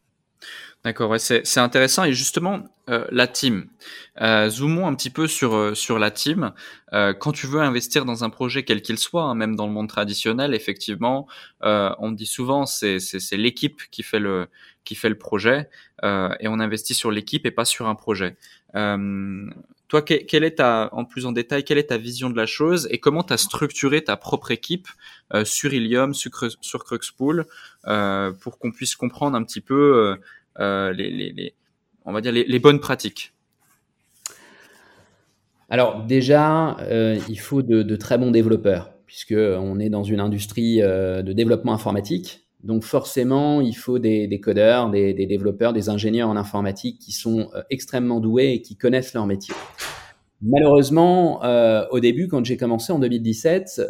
D'accord, ouais, c'est intéressant. Et justement, euh, la team. Euh, zoomons un petit peu sur, euh, sur la team. Quand tu veux investir dans un projet quel qu'il soit, hein, même dans le monde traditionnel, effectivement, on dit souvent c'est l'équipe qui fait le qui fait le projet et on investit sur l'équipe et pas sur un projet. Toi, quelle est ta, en plus en détail, quelle est ta vision de la chose et comment tu as structuré ta propre équipe sur Ilium, sur, sur Cruxpool, pour qu'on puisse comprendre un petit peu euh, les, on va dire les, bonnes pratiques? Alors déjà, euh, il faut de, très bons développeurs, puisque on est dans une industrie euh, de développement informatique. Donc forcément, il faut des, codeurs, des, développeurs, des ingénieurs en informatique qui sont extrêmement doués et qui connaissent leur métier. Malheureusement, au début, quand j'ai commencé en 2017,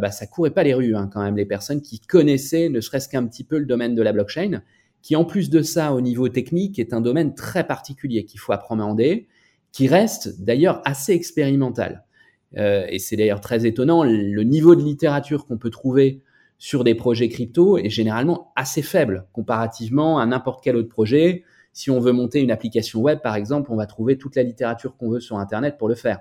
bah, ça courait pas les rues hein, quand même. Les personnes qui connaissaient, ne serait-ce qu'un petit peu le domaine de la blockchain, qui en plus de ça, au niveau technique, est un domaine très particulier qu'il faut appréhender, qui reste d'ailleurs assez expérimental. Euh, et c'est d'ailleurs très étonnant, le niveau de littérature qu'on peut trouver sur des projets crypto est généralement assez faible comparativement à n'importe quel autre projet. Si on veut monter une application web, par exemple, on va trouver toute la littérature qu'on veut sur Internet pour le faire.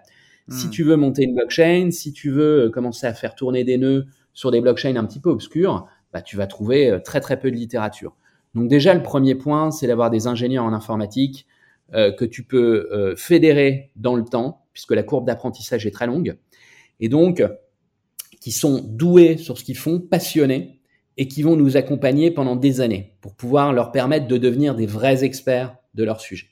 Si hmm. tu veux monter une blockchain, si tu veux euh, commencer à faire tourner des nœuds sur des blockchains un petit peu obscures, bah, tu vas trouver euh, très très peu de littérature. Donc déjà, le premier point, c'est d'avoir des ingénieurs en informatique euh, que tu peux euh, fédérer dans le temps, puisque la courbe d'apprentissage est très longue, et donc qui sont doués sur ce qu'ils font, passionnés, et qui vont nous accompagner pendant des années pour pouvoir leur permettre de devenir des vrais experts de leur sujet.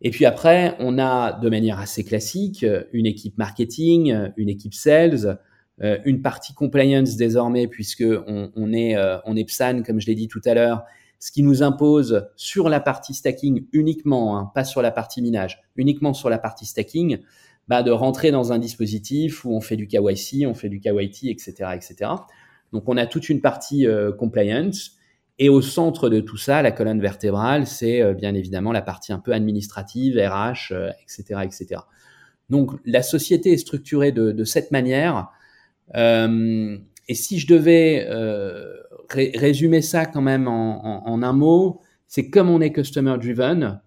Et puis après, on a de manière assez classique une équipe marketing, une équipe sales, euh, une partie compliance désormais puisque on, est on est PSAN comme je l'ai dit tout à l'heure ce qui nous impose sur la partie stacking uniquement, hein, pas sur la partie minage, uniquement sur la partie stacking, bah, de rentrer dans un dispositif où on fait du KYC, on fait du KYT, etc., etc. Donc on a toute une partie euh, compliance. Et au centre de tout ça, la colonne vertébrale, c'est euh, bien évidemment la partie un peu administrative, RH, etc., etc. Donc la société est structurée de, cette manière. Euh, et si je devais résumer ça quand même en, un mot, c'est comme on est customer driven,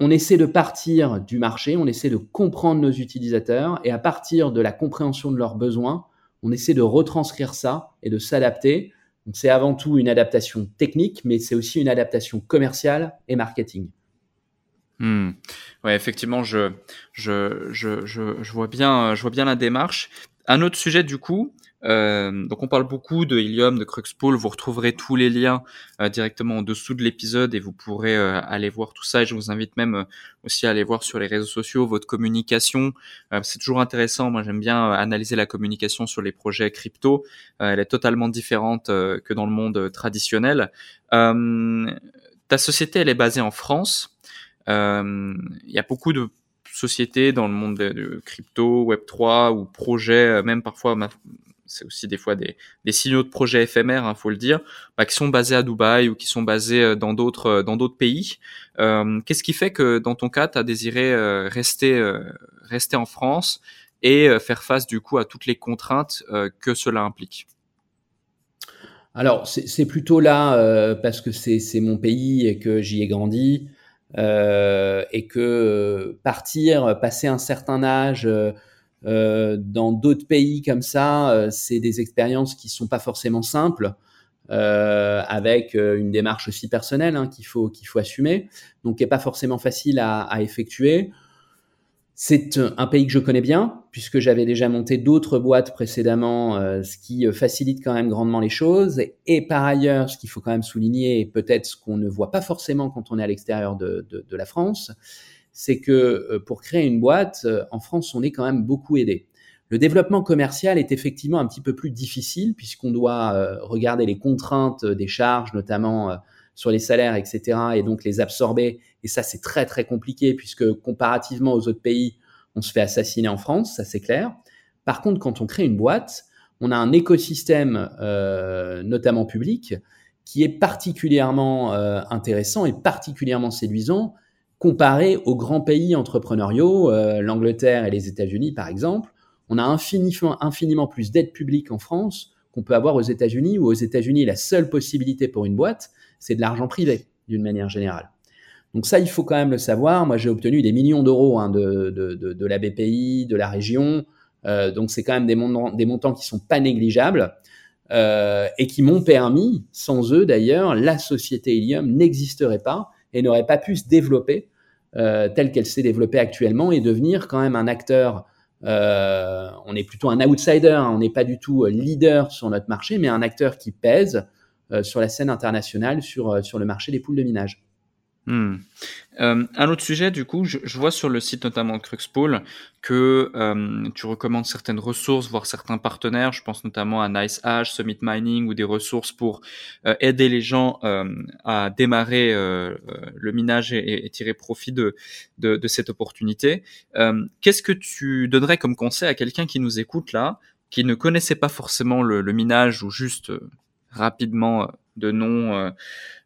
on essaie de partir du marché, on essaie de comprendre nos utilisateurs et à partir de la compréhension de leurs besoins, on essaie de retranscrire ça et de s'adapter. C'est avant tout une adaptation technique, mais c'est aussi une adaptation commerciale et marketing. Hmm. Ouais, effectivement, je, je, je, je, vois bien, je vois bien la démarche. Un autre sujet du coup, euh, donc on parle beaucoup de Helium, de Cruxpool. Vous retrouverez tous les liens euh, directement en dessous de l'épisode et vous pourrez euh, aller voir tout ça. Et je vous invite même aussi à aller voir sur les réseaux sociaux votre communication. c'est toujours intéressant. Moi, j'aime bien analyser la communication sur les projets crypto. elle est totalement différente que dans le monde traditionnel. ta société, elle est basée en France. Il y a beaucoup de sociétés dans le monde de, crypto, Web3 ou projets, même parfois c'est aussi des fois des, signaux de projets éphémères, hein, faut le dire, bah, qui sont basés à Dubaï ou qui sont basés euh, dans d'autres euh, dans d'autres pays. Euh, qu'est-ce qui fait que dans ton cas, tu as désiré rester rester en France et faire face du coup à toutes les contraintes que cela implique? Alors c'est plutôt là parce que c'est mon pays et que j'y ai grandi et que partir, passer un certain âge euh, dans d'autres pays comme ça, euh, c'est des expériences qui sont pas forcément simples, euh, avec une démarche aussi personnelle hein, qu'il faut qu'il faut assumer, donc qui est pas forcément facile à, effectuer. C'est un pays que je connais bien, puisque j'avais déjà monté d'autres boîtes précédemment, ce qui facilite quand même grandement les choses. Et, par ailleurs, ce qu'il faut quand même souligner, et peut-être ce qu'on ne voit pas forcément quand on est à l'extérieur de, la France, c'est que euh, pour créer une boîte, euh, en France, on est quand même beaucoup aidé. Le développement commercial est effectivement un petit peu plus difficile puisqu'on doit euh, regarder les contraintes des charges, notamment sur les salaires, etc., et donc les absorber. Et ça, c'est très très compliqué puisque comparativement aux autres pays, on se fait assassiner en France, ça c'est clair. Par contre, quand on crée une boîte, on a un écosystème, notamment public, qui est particulièrement intéressant et particulièrement séduisant comparé aux grands pays entrepreneuriaux, euh, l'Angleterre et les États-Unis par exemple, on a infiniment, plus d'aides publiques en France qu'on peut avoir aux États-Unis, où aux États-Unis, la seule possibilité pour une boîte, c'est de l'argent privé, d'une manière générale. Donc ça, il faut quand même le savoir. Moi, j'ai obtenu des millions d'euros hein, de, de, la BPI, de la région. Euh, donc c'est quand même des montants, des montants qui sont pas négligeables euh, et qui m'ont permis, sans eux d'ailleurs, la société Ilium n'existerait pas et n'aurait pas pu se développer euh, telle qu'elle s'est développée actuellement et devenir quand même un acteur. Euh, on est plutôt un outsider, hein, on n'est pas du tout leader sur notre marché, mais un acteur qui pèse euh, sur la scène internationale sur, sur le marché des poules de minage. Hmm. Euh, un autre sujet, du coup, je, je, vois sur le site notamment de Cruxpool que euh, tu recommandes certaines ressources, voire certains partenaires. Je pense notamment à NiceHash, Summit Mining ou des ressources pour euh, aider les gens euh, à démarrer euh, le minage et, et, tirer profit de, de, de cette opportunité. Qu'est-ce que tu donnerais comme conseil à quelqu'un qui nous écoute là, qui ne connaissait pas forcément le, le minage ou juste rapidement de nom euh,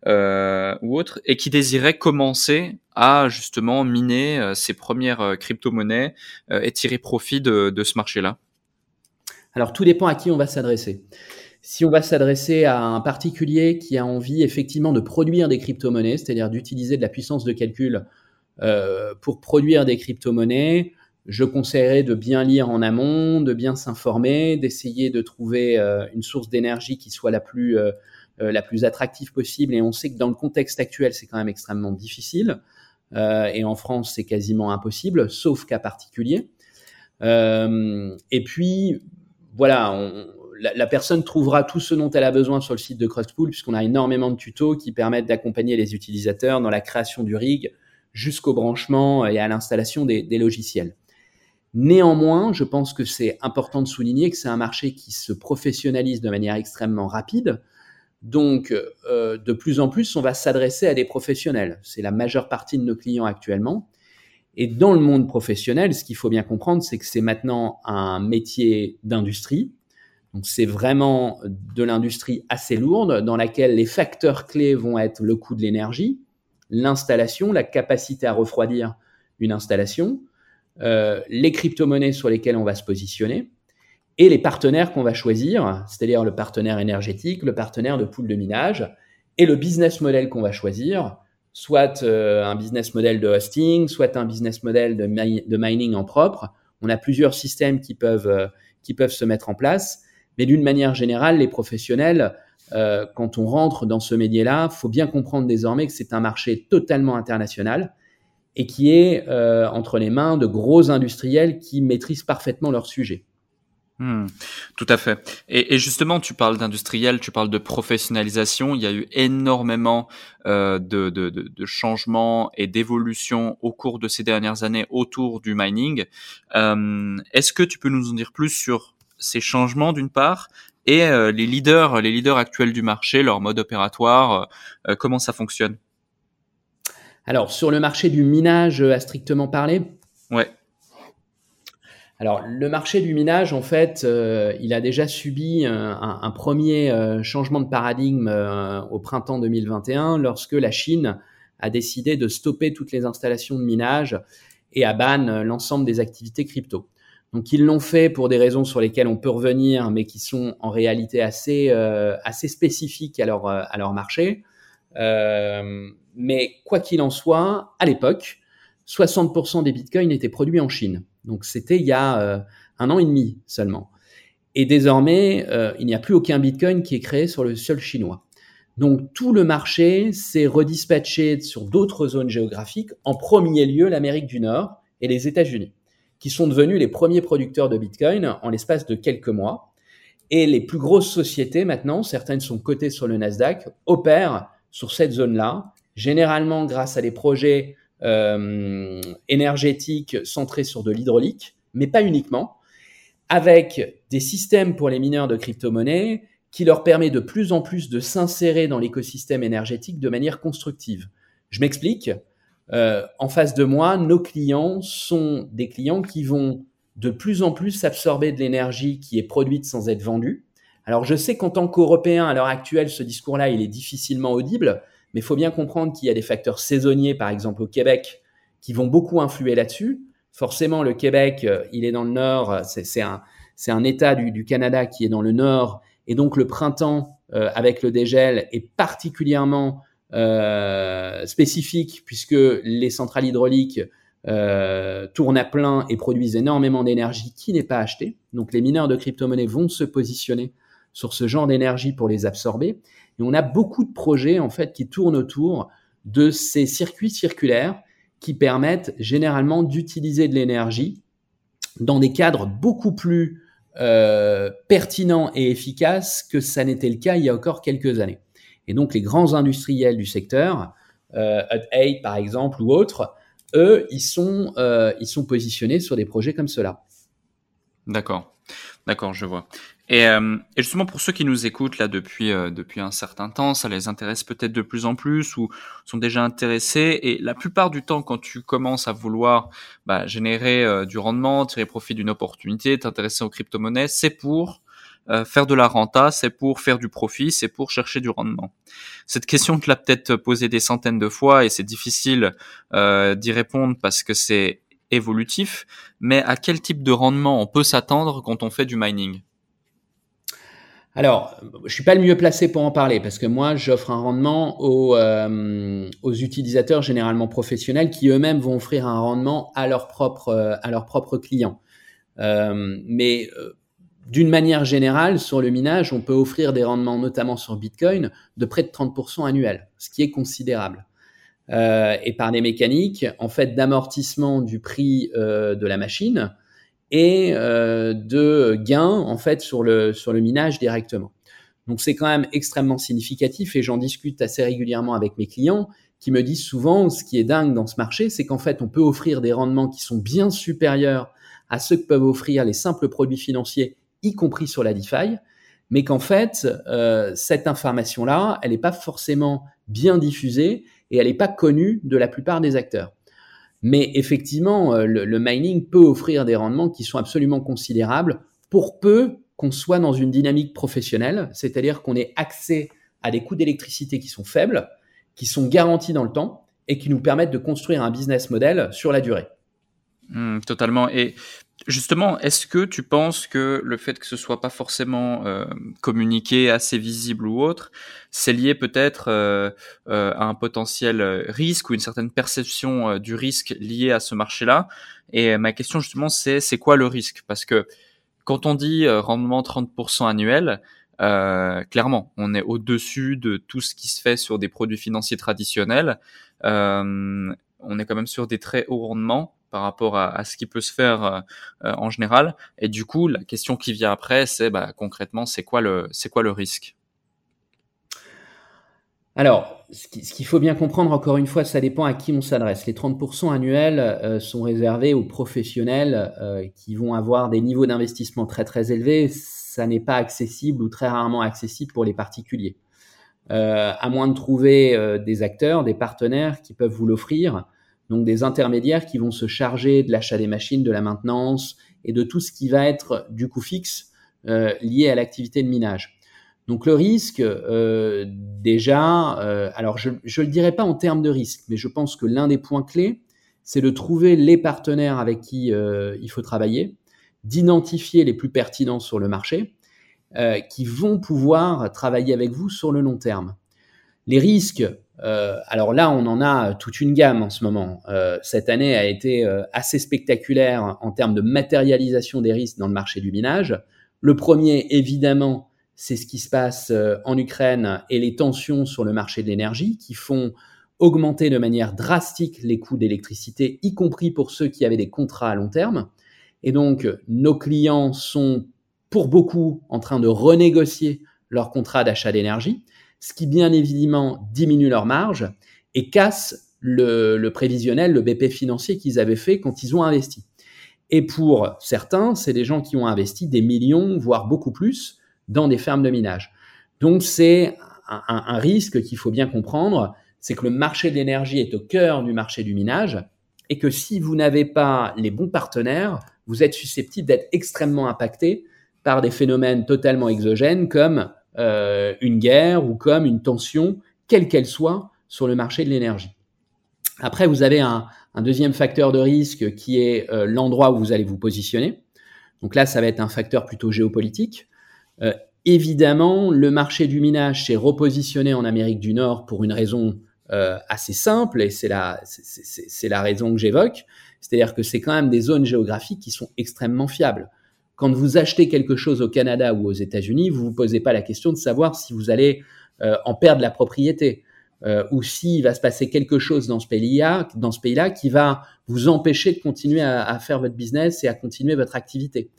euh, ou autre, et qui désirait commencer à justement miner euh, ses premières crypto-monnaies et tirer profit de, ce marché-là Alors tout dépend à qui on va s'adresser. Si on va s'adresser à un particulier qui a envie effectivement de produire des crypto-monnaies, c'est-à-dire d'utiliser de la puissance de calcul euh, pour produire des crypto-monnaies, je conseillerais de bien lire en amont, de bien s'informer, d'essayer de trouver euh, une source d'énergie qui soit la plus euh, euh, la plus attractive possible. Et on sait que dans le contexte actuel, c'est quand même extrêmement difficile. Euh, et en France, c'est quasiment impossible, sauf cas particulier. Euh, et puis, voilà, la, personne trouvera tout ce dont elle a besoin sur le site de Crosspool, puisqu'on a énormément de tutos qui permettent d'accompagner les utilisateurs dans la création du rig jusqu'au branchement et à l'installation des logiciels. Néanmoins, je pense que c'est important de souligner que c'est un marché qui se professionnalise de manière extrêmement rapide. Donc, euh, de plus en plus, on va s'adresser à des professionnels. C'est la majeure partie de nos clients actuellement. Et dans le monde professionnel, ce qu'il faut bien comprendre, c'est que c'est maintenant un métier d'industrie. Donc, c'est vraiment de l'industrie assez lourde dans laquelle les facteurs clés vont être le coût de l'énergie, l'installation, la capacité à refroidir une installation, euh, les crypto-monnaies sur lesquelles on va se positionner, et les partenaires qu'on va choisir, c'est-à-dire le partenaire énergétique, le partenaire de pool de minage, et le business model qu'on va choisir, soit un business model de hosting, soit un business model de, mining en propre. On a plusieurs systèmes qui peuvent, qui peuvent se mettre en place. Mais d'une manière générale, les professionnels, euh, quand on rentre dans ce métier-là, faut bien comprendre désormais que c'est un marché totalement international et qui est euh, entre les mains de gros industriels qui maîtrisent parfaitement leur sujet. Hmm, tout à fait. Et, et justement, tu parles d'industriel, tu parles de professionnalisation. Il y a eu énormément euh, de, de, de, changements et d'évolutions au cours de ces dernières années autour du mining. Euh, Est-ce que tu peux nous en dire plus sur ces changements d'une part et euh, les leaders, les leaders actuels du marché, leur mode opératoire, euh, comment ça fonctionne? Alors sur le marché du minage à strictement parler. Ouais. Alors le marché du minage, en fait, euh, il a déjà subi un, premier changement de paradigme au printemps 2021 lorsque la Chine a décidé de stopper toutes les installations de minage et à ban l'ensemble des activités crypto. Donc ils l'ont fait pour des raisons sur lesquelles on peut revenir, mais qui sont en réalité assez euh, assez spécifiques à leur euh, à leur marché. Euh, mais quoi qu'il en soit, à l'époque, 60% des bitcoins étaient produits en Chine. Donc c'était il y a euh, un an et demi seulement. Et désormais, euh, il n'y a plus aucun bitcoin qui est créé sur le sol chinois. Donc tout le marché s'est redispatché sur d'autres zones géographiques, en premier lieu l'Amérique du Nord et les États-Unis qui sont devenus les premiers producteurs de Bitcoin en l'espace de quelques mois. Et les plus grosses sociétés maintenant, certaines sont cotées sur le Nasdaq, opèrent sur cette zone-là, généralement grâce à des projets euh, énergétiques centrés sur de l'hydraulique, mais pas uniquement, avec des systèmes pour les mineurs de crypto-monnaies qui leur permet de plus en plus de s'insérer dans l'écosystème énergétique de manière constructive. Je m'explique. Euh, en face de moi, nos clients sont des clients qui vont de plus en plus absorber de l'énergie qui est produite sans être vendue. Alors je sais qu'en tant qu'Européen, à l'heure actuelle, ce discours-là, il est difficilement audible, mais il faut bien comprendre qu'il y a des facteurs saisonniers, par exemple au Québec, qui vont beaucoup influer là-dessus. Forcément, le Québec, euh, il est dans le nord, c'est un, État du, Canada qui est dans le nord, et donc le printemps, euh, avec le dégel, est particulièrement euh, spécifique puisque les centrales hydrauliques euh, tournent à plein et produisent énormément d'énergie qui n'est pas achetée. Donc les mineurs de crypto-monnaies vont se positionner sur ce genre d'énergie pour les absorber. On a beaucoup de projets en fait qui tournent autour de ces circuits circulaires qui permettent généralement d'utiliser de l'énergie dans des cadres beaucoup plus euh, pertinents et efficaces que ça n'était le cas il y a encore quelques années. Et donc les grands industriels du secteur, euh, Hut par exemple ou autres, eux, ils sont, euh, ils sont positionnés sur des projets comme cela. D'accord, d'accord, je vois. Et, euh, et, justement pour ceux qui nous écoutent là depuis euh, depuis un certain temps, ça les intéresse peut-être de plus en plus ou sont déjà intéressés. Et la plupart du temps, quand tu commences à vouloir bah, générer euh, du rendement, tirer profit d'une opportunité, t'intéresser aux crypto-monnaies, c'est pour euh, faire de la renta, c'est pour faire du profit, c'est pour chercher du rendement. Cette question, tu l'as peut-être posée des centaines de fois et c'est difficile d'y répondre parce que c'est évolutif. Mais à quel type de rendement on peut s'attendre quand on fait du mining? Alors, je suis pas le mieux placé pour en parler parce que moi, j'offre un rendement aux, euh, utilisateurs généralement professionnels qui eux-mêmes vont offrir un rendement à leurs propres propres clients. Euh, mais d'une manière générale, sur le minage, on peut offrir des rendements, notamment sur Bitcoin, de près de 30% annuels, ce qui est considérable. Euh, et par des mécaniques, en fait, d'amortissement du prix euh, de la machine et euh, de gains, en fait, sur le, sur le minage directement. Donc, c'est quand même extrêmement significatif et j'en discute assez régulièrement avec mes clients qui me disent souvent, ce qui est dingue dans ce marché, c'est qu'en fait, on peut offrir des rendements qui sont bien supérieurs à ceux que peuvent offrir les simples produits financiers y compris sur la DeFi, mais qu'en fait, euh, cette information-là, elle n'est pas forcément bien diffusée et elle n'est pas connue de la plupart des acteurs. Mais effectivement, euh, le, mining peut offrir des rendements qui sont absolument considérables pour peu qu'on soit dans une dynamique professionnelle, c'est-à-dire qu'on ait accès à des coûts d'électricité qui sont faibles, qui sont garantis dans le temps et qui nous permettent de construire un business model sur la durée. Mmh, totalement. Et Justement, est-ce que tu penses que le fait que ce soit pas forcément euh, communiqué, assez visible ou autre, c'est lié peut-être euh, euh, à un potentiel risque ou une certaine perception du risque lié à ce marché-là? Et ma question justement, c'est c'est quoi le risque? Parce que quand on dit rendement 30% annuel, clairement, on est au-dessus de tout ce qui se fait sur des produits financiers traditionnels. on est quand même sur des très hauts rendements par rapport à, ce qui peut se faire euh, euh, en général. Et du coup, la question qui vient après, c'est bah, concrètement, c'est quoi le, risque? Alors, ce qu'il faut bien comprendre, encore une fois, ça dépend à qui on s'adresse. Les 30% annuels euh, sont réservés aux professionnels qui vont avoir des niveaux d'investissement très très élevés. Ça n'est pas accessible ou très rarement accessible pour les particuliers. à moins de trouver des acteurs, des partenaires qui peuvent vous l'offrir, donc des intermédiaires qui vont se charger de l'achat des machines, de la maintenance et de tout ce qui va être du coût fixe euh, lié à l'activité de minage. Donc le risque, euh, déjà, euh, alors je ne le dirai pas en termes de risque, mais je pense que l'un des points clés, c'est de trouver les partenaires avec qui il faut travailler, d'identifier les plus pertinents sur le marché, qui vont pouvoir travailler avec vous sur le long terme. Les risques, euh, alors là, on en a toute une gamme en ce moment. Euh, cette année a été euh, assez spectaculaire en termes de matérialisation des risques dans le marché du minage. Le premier, évidemment, c'est ce qui se passe en Ukraine et les tensions sur le marché de l'énergie qui font augmenter de manière drastique les coûts d'électricité, y compris pour ceux qui avaient des contrats à long terme. Et donc, nos clients sont pour beaucoup en train de renégocier leurs contrats d'achat d'énergie ce qui bien évidemment diminue leur marge et casse le, prévisionnel, le BP financier qu'ils avaient fait quand ils ont investi. Et pour certains, c'est des gens qui ont investi des millions, voire beaucoup plus, dans des fermes de minage. Donc c'est un, un risque qu'il faut bien comprendre, c'est que le marché de l'énergie est au cœur du marché du minage et que si vous n'avez pas les bons partenaires, vous êtes susceptible d'être extrêmement impacté par des phénomènes totalement exogènes comme euh, une guerre ou comme une tension, quelle qu'elle soit, sur le marché de l'énergie. Après, vous avez un, deuxième facteur de risque qui est euh, l'endroit où vous allez vous positionner. Donc là, ça va être un facteur plutôt géopolitique. Euh, évidemment, le marché du minage s'est repositionné en Amérique du Nord pour une raison assez simple, et c'est la, c'est la raison que j'évoque. C'est-à-dire que c'est quand même des zones géographiques qui sont extrêmement fiables. Quand vous achetez quelque chose au Canada ou aux États-Unis, vous vous posez pas la question de savoir si vous allez euh, en perdre la propriété euh, ou s'il va se passer quelque chose dans ce pays-là, qui va vous empêcher de continuer à, faire votre business et à continuer votre activité.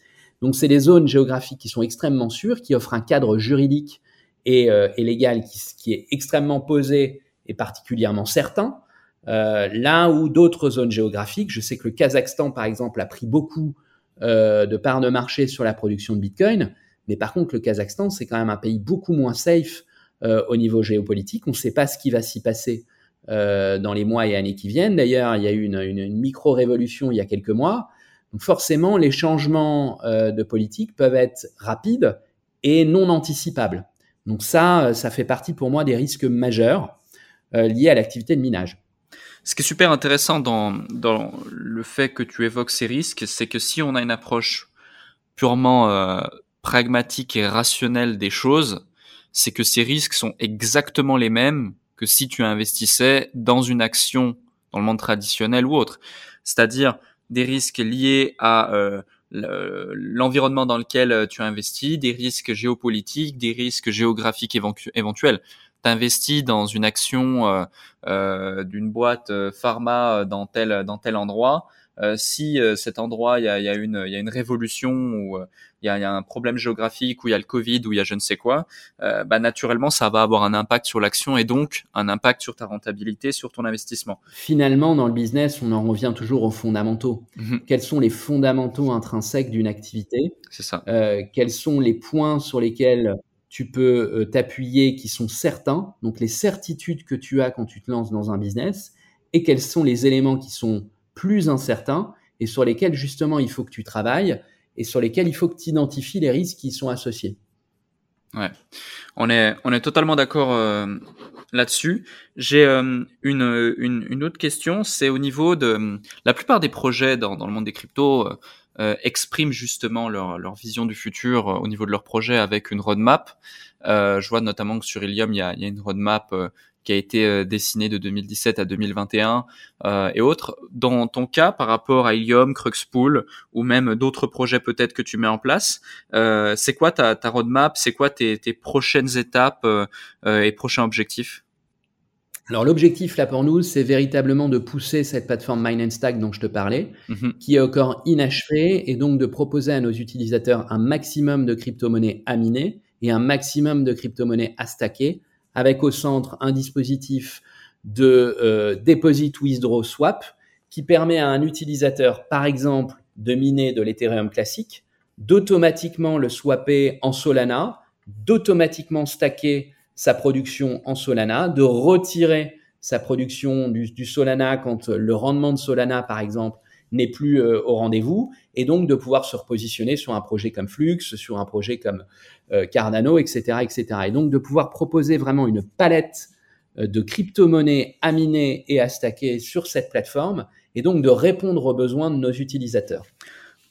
Donc, c'est des zones géographiques qui sont extrêmement sûres, qui offrent un cadre juridique et, euh, légal qui, qui, est extrêmement posé et particulièrement certain. là où d'autres zones géographiques, je sais que le Kazakhstan, par exemple, a pris beaucoup euh, de part de marché sur la production de Bitcoin. Mais par contre, le Kazakhstan, c'est quand même un pays beaucoup moins safe euh, au niveau géopolitique. On ne sait pas ce qui va s'y passer euh, dans les mois et années qui viennent. D'ailleurs, il y a eu une, micro-révolution il y a quelques mois. Donc forcément, les changements de politique peuvent être rapides et non anticipables. Donc ça, ça fait partie pour moi des risques majeurs liés à l'activité de minage. Ce qui est super intéressant dans, dans le fait que tu évoques ces risques, c'est que si on a une approche purement euh, pragmatique et rationnelle des choses, c'est que ces risques sont exactement les mêmes que si tu investissais dans une action dans le monde traditionnel ou autre. C'est-à-dire des risques liés à euh, l'environnement dans lequel tu as investi, des risques géopolitiques, des risques géographiques éventuels t'investis dans une action euh, euh, d'une boîte euh, pharma dans tel dans tel endroit, si cet endroit il y a, y a, une il y a une révolution ou il y a, y a, un problème géographique ou il y a le Covid ou il y a je ne sais quoi, bah naturellement ça va avoir un impact sur l'action et donc un impact sur ta rentabilité, sur ton investissement. Finalement, dans le business, on en revient toujours aux fondamentaux. Mhm. Quels sont les fondamentaux intrinsèques d'une activité? C'est ça. quels sont les points sur lesquels tu peux euh, t'appuyer qui sont certains, donc les certitudes que tu as quand tu te lances dans un business, et quels sont les éléments qui sont plus incertains et sur lesquels justement il faut que tu travailles et sur lesquels il faut que tu identifies les risques qui sont associés. Ouais, on est, totalement d'accord euh, là-dessus. J'ai euh, une, autre question, c'est au niveau de la plupart des projets dans le monde des cryptos expriment justement leur, leur, vision du futur au niveau de leur projet avec une roadmap. je vois notamment que sur Ilium, il y a, une roadmap qui a été euh, dessiné de 2017 à 2021 euh, et autres. Dans ton cas, par rapport à Ilium, Cruxpool ou même d'autres projets peut-être que tu mets en place, euh, c'est quoi ta, ta roadmap? C'est quoi tes, prochaines étapes euh, euh, et prochains objectifs? Alors l'objectif là pour nous, c'est véritablement de pousser cette plateforme Mine and Stack dont je te parlais, mhm. qui est encore inachevée, et donc de proposer à nos utilisateurs un maximum de crypto-monnaies à miner et un maximum de crypto-monnaies à stacker avec au centre un dispositif de euh, deposit withdraw swap qui permet à un utilisateur, par exemple, de miner de l'Ethereum classique, d'automatiquement le swapper en Solana, d'automatiquement stacker sa production en Solana, de retirer sa production du, Solana quand le rendement de Solana, par exemple, n'est plus euh, au rendez-vous, et donc de pouvoir se repositionner sur un projet comme Flux, sur un projet comme euh, Cardano, etc., etc. Et donc de pouvoir proposer vraiment une palette euh, de crypto-monnaies à miner et à stacker sur cette plateforme, et donc de répondre aux besoins de nos utilisateurs.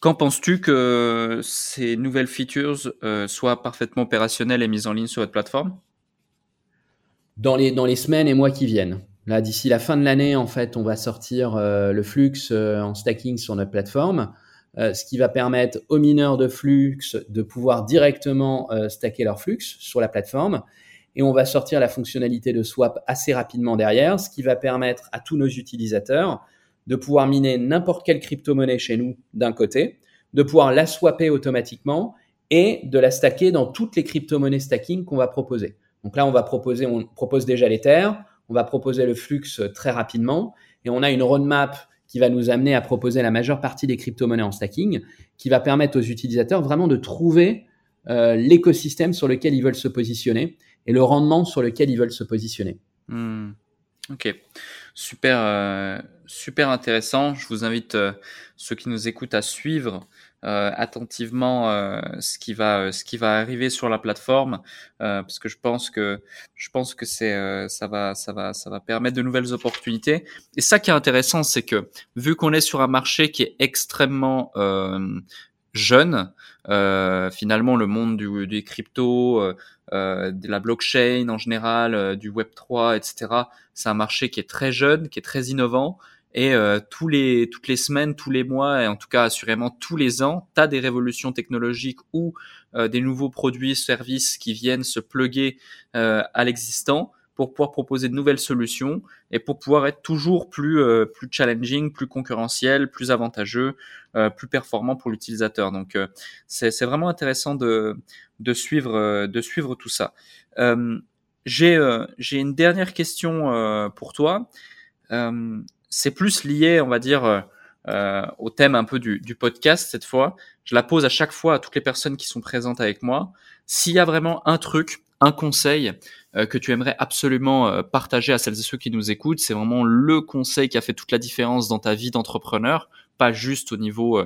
Quand penses-tu que ces nouvelles features soient parfaitement opérationnelles et mises en ligne sur votre plateforme? Dans les, dans les semaines et mois qui viennent. Là, d'ici la fin de l'année, en fait, on va sortir euh, le flux euh, en stacking sur notre plateforme, euh, ce qui va permettre aux mineurs de flux de pouvoir directement stacker leur flux sur la plateforme. Et on va sortir la fonctionnalité de swap assez rapidement derrière, ce qui va permettre à tous nos utilisateurs de pouvoir miner n'importe quelle crypto-monnaie chez nous d'un côté, de pouvoir la swapper automatiquement et de la stacker dans toutes les crypto-monnaies stacking qu'on va proposer. Donc là, on va proposer, on propose déjà l'Ether, on va proposer le flux très rapidement et on a une roadmap qui va nous amener à proposer la majeure partie des crypto-monnaies en stacking, qui va permettre aux utilisateurs vraiment de trouver euh, l'écosystème sur lequel ils veulent se positionner et le rendement sur lequel ils veulent se positionner. Hmm. Ok, super, euh, super intéressant. Je vous invite euh, ceux qui nous écoutent à suivre attentivement euh, ce qui va euh, ce qui va arriver sur la plateforme parce que je pense que je pense que c'est ça va ça va ça va permettre de nouvelles opportunités. Et ça qui est intéressant c'est que vu qu'on est sur un marché qui est extrêmement jeune finalement le monde du, des crypto de la blockchain en général du web 3 etc c'est un marché qui est très jeune qui est très innovant et euh, tous les, toutes les semaines, tous les mois, et en tout cas assurément tous les ans, tu as des révolutions technologiques ou euh, des nouveaux produits, services qui viennent se pluguer euh, à l'existant pour pouvoir proposer de nouvelles solutions et pour pouvoir être toujours plus, plus challenging, plus concurrentiel, plus avantageux, plus performant pour l'utilisateur. Donc c'est vraiment intéressant de, de, suivre, de suivre tout ça. J'ai une dernière question pour toi c'est plus lié, on va dire, euh, euh, au thème un peu du, podcast cette fois. Je la pose à chaque fois à toutes les personnes qui sont présentes avec moi. S'il y a vraiment un truc, un conseil euh, que tu aimerais absolument euh, partager à celles et ceux qui nous écoutent, c'est vraiment le conseil qui a fait toute la différence dans ta vie d'entrepreneur, pas juste au niveau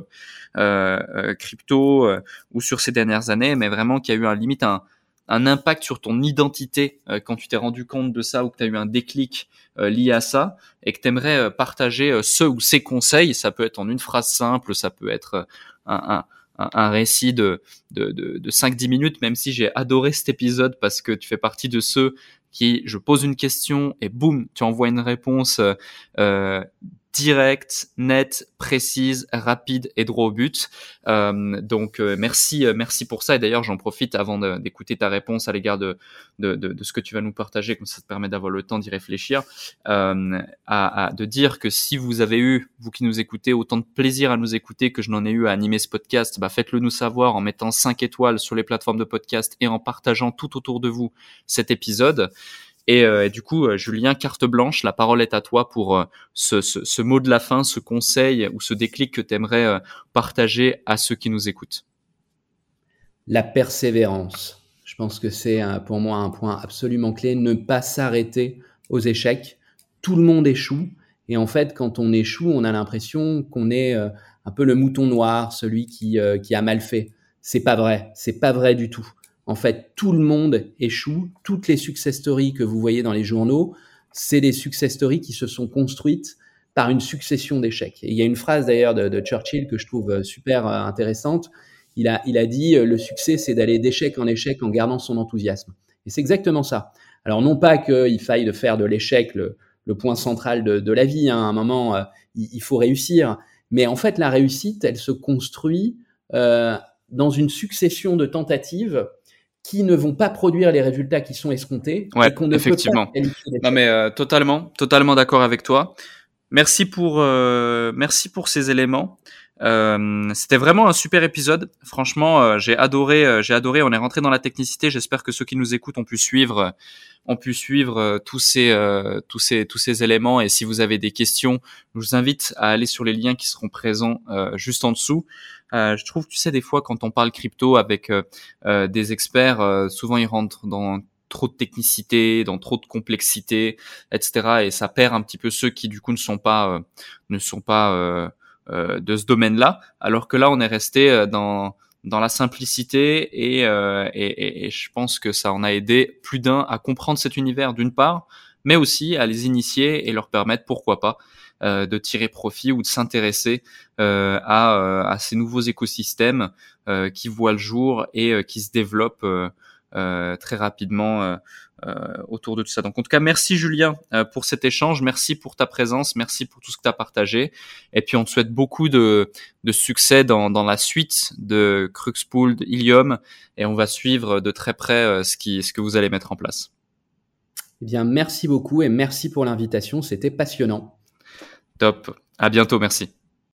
crypto ou sur ces dernières années, mais vraiment qui a eu un limite un, un impact sur ton identité euh, quand tu t'es rendu compte de ça ou que tu as eu un déclic euh, lié à ça et que tu aimerais euh, partager ce ou ces conseils, ça peut être en une phrase simple, ça peut être un, un, un récit de, de, de, de 5-10 minutes, même si j'ai adoré cet épisode parce que tu fais partie de ceux qui, je pose une question et boum, tu envoies une réponse euh, direct, net, précise, rapide et droit au but. Euh, donc euh, merci, euh, merci pour ça. Et d'ailleurs, j'en profite avant d'écouter ta réponse à l'égard de, de, de, de, ce que tu vas nous partager, comme ça te permet d'avoir le temps d'y réfléchir, euh, à, à, de dire que si vous avez eu, vous qui nous écoutez, autant de plaisir à nous écouter que je n'en ai eu à animer ce podcast, bah faites-le nous savoir en mettant 5 étoiles sur les plateformes de podcast et en partageant tout autour de vous cet épisode. Euh, et, du coup, euh, Julien, carte blanche, la parole est à toi pour euh, ce, mot de la fin, ce conseil ou ce déclic que tu aimerais partager à ceux qui nous écoutent. La persévérance. Je pense que c'est pour moi un point absolument clé. Ne pas s'arrêter aux échecs. Tout le monde échoue. Et en fait, quand on échoue, on a l'impression qu'on est un peu le mouton noir, celui qui, qui a mal fait. C'est pas vrai. C'est pas vrai du tout. En fait, tout le monde échoue. Toutes les success stories que vous voyez dans les journaux, c'est des success stories qui se sont construites par une succession d'échecs. Et il y a une phrase d'ailleurs de, Churchill que je trouve super intéressante. Il a, il a dit le succès, c'est d'aller d'échec en échec en gardant son enthousiasme. Et c'est exactement ça. Alors non pas qu'il faille de faire de l'échec le, point central de, la vie. Hein. À un moment, il, faut réussir. Mais en fait, la réussite, elle se construit euh, dans une succession de tentatives qui ne vont pas produire les résultats qui sont escomptés ouais, et qu'on ne effectivement. peut pas Non mais euh, totalement, totalement d'accord avec toi. Merci pour euh, merci pour ces éléments. Euh, C'était vraiment un super épisode. Franchement, euh, j'ai adoré, euh, j'ai adoré. On est rentré dans la technicité. J'espère que ceux qui nous écoutent ont pu suivre, ont pu suivre tous ces, tous ces, tous ces éléments. Et si vous avez des questions, je vous invite à aller sur les liens qui seront présents juste en dessous. Euh, je trouve, tu sais, des fois, quand on parle crypto avec euh, euh, des experts, souvent ils rentrent dans trop de technicité, dans trop de complexité, etc. Et ça perd un petit peu ceux qui du coup ne sont pas ne sont pas de ce domaine-là. Alors que là, on est resté dans dans la simplicité et, et, je pense que ça en a aidé plus d'un à comprendre cet univers d'une part, mais aussi à les initier et leur permettre, pourquoi pas, euh, de tirer profit ou de s'intéresser euh, à, euh, à, ces nouveaux écosystèmes qui voient le jour et qui se développent très rapidement autour de tout ça. Donc en tout cas, merci Julien pour cet échange, merci pour ta présence, merci pour tout ce que tu as partagé. Et puis on te souhaite beaucoup de, de succès dans, dans la suite de Cruxpool, Ilium, et on va suivre de très près ce, qui, ce que vous allez mettre en place. Eh bien, merci beaucoup et merci pour l'invitation, c'était passionnant. Top. À bientôt. Merci.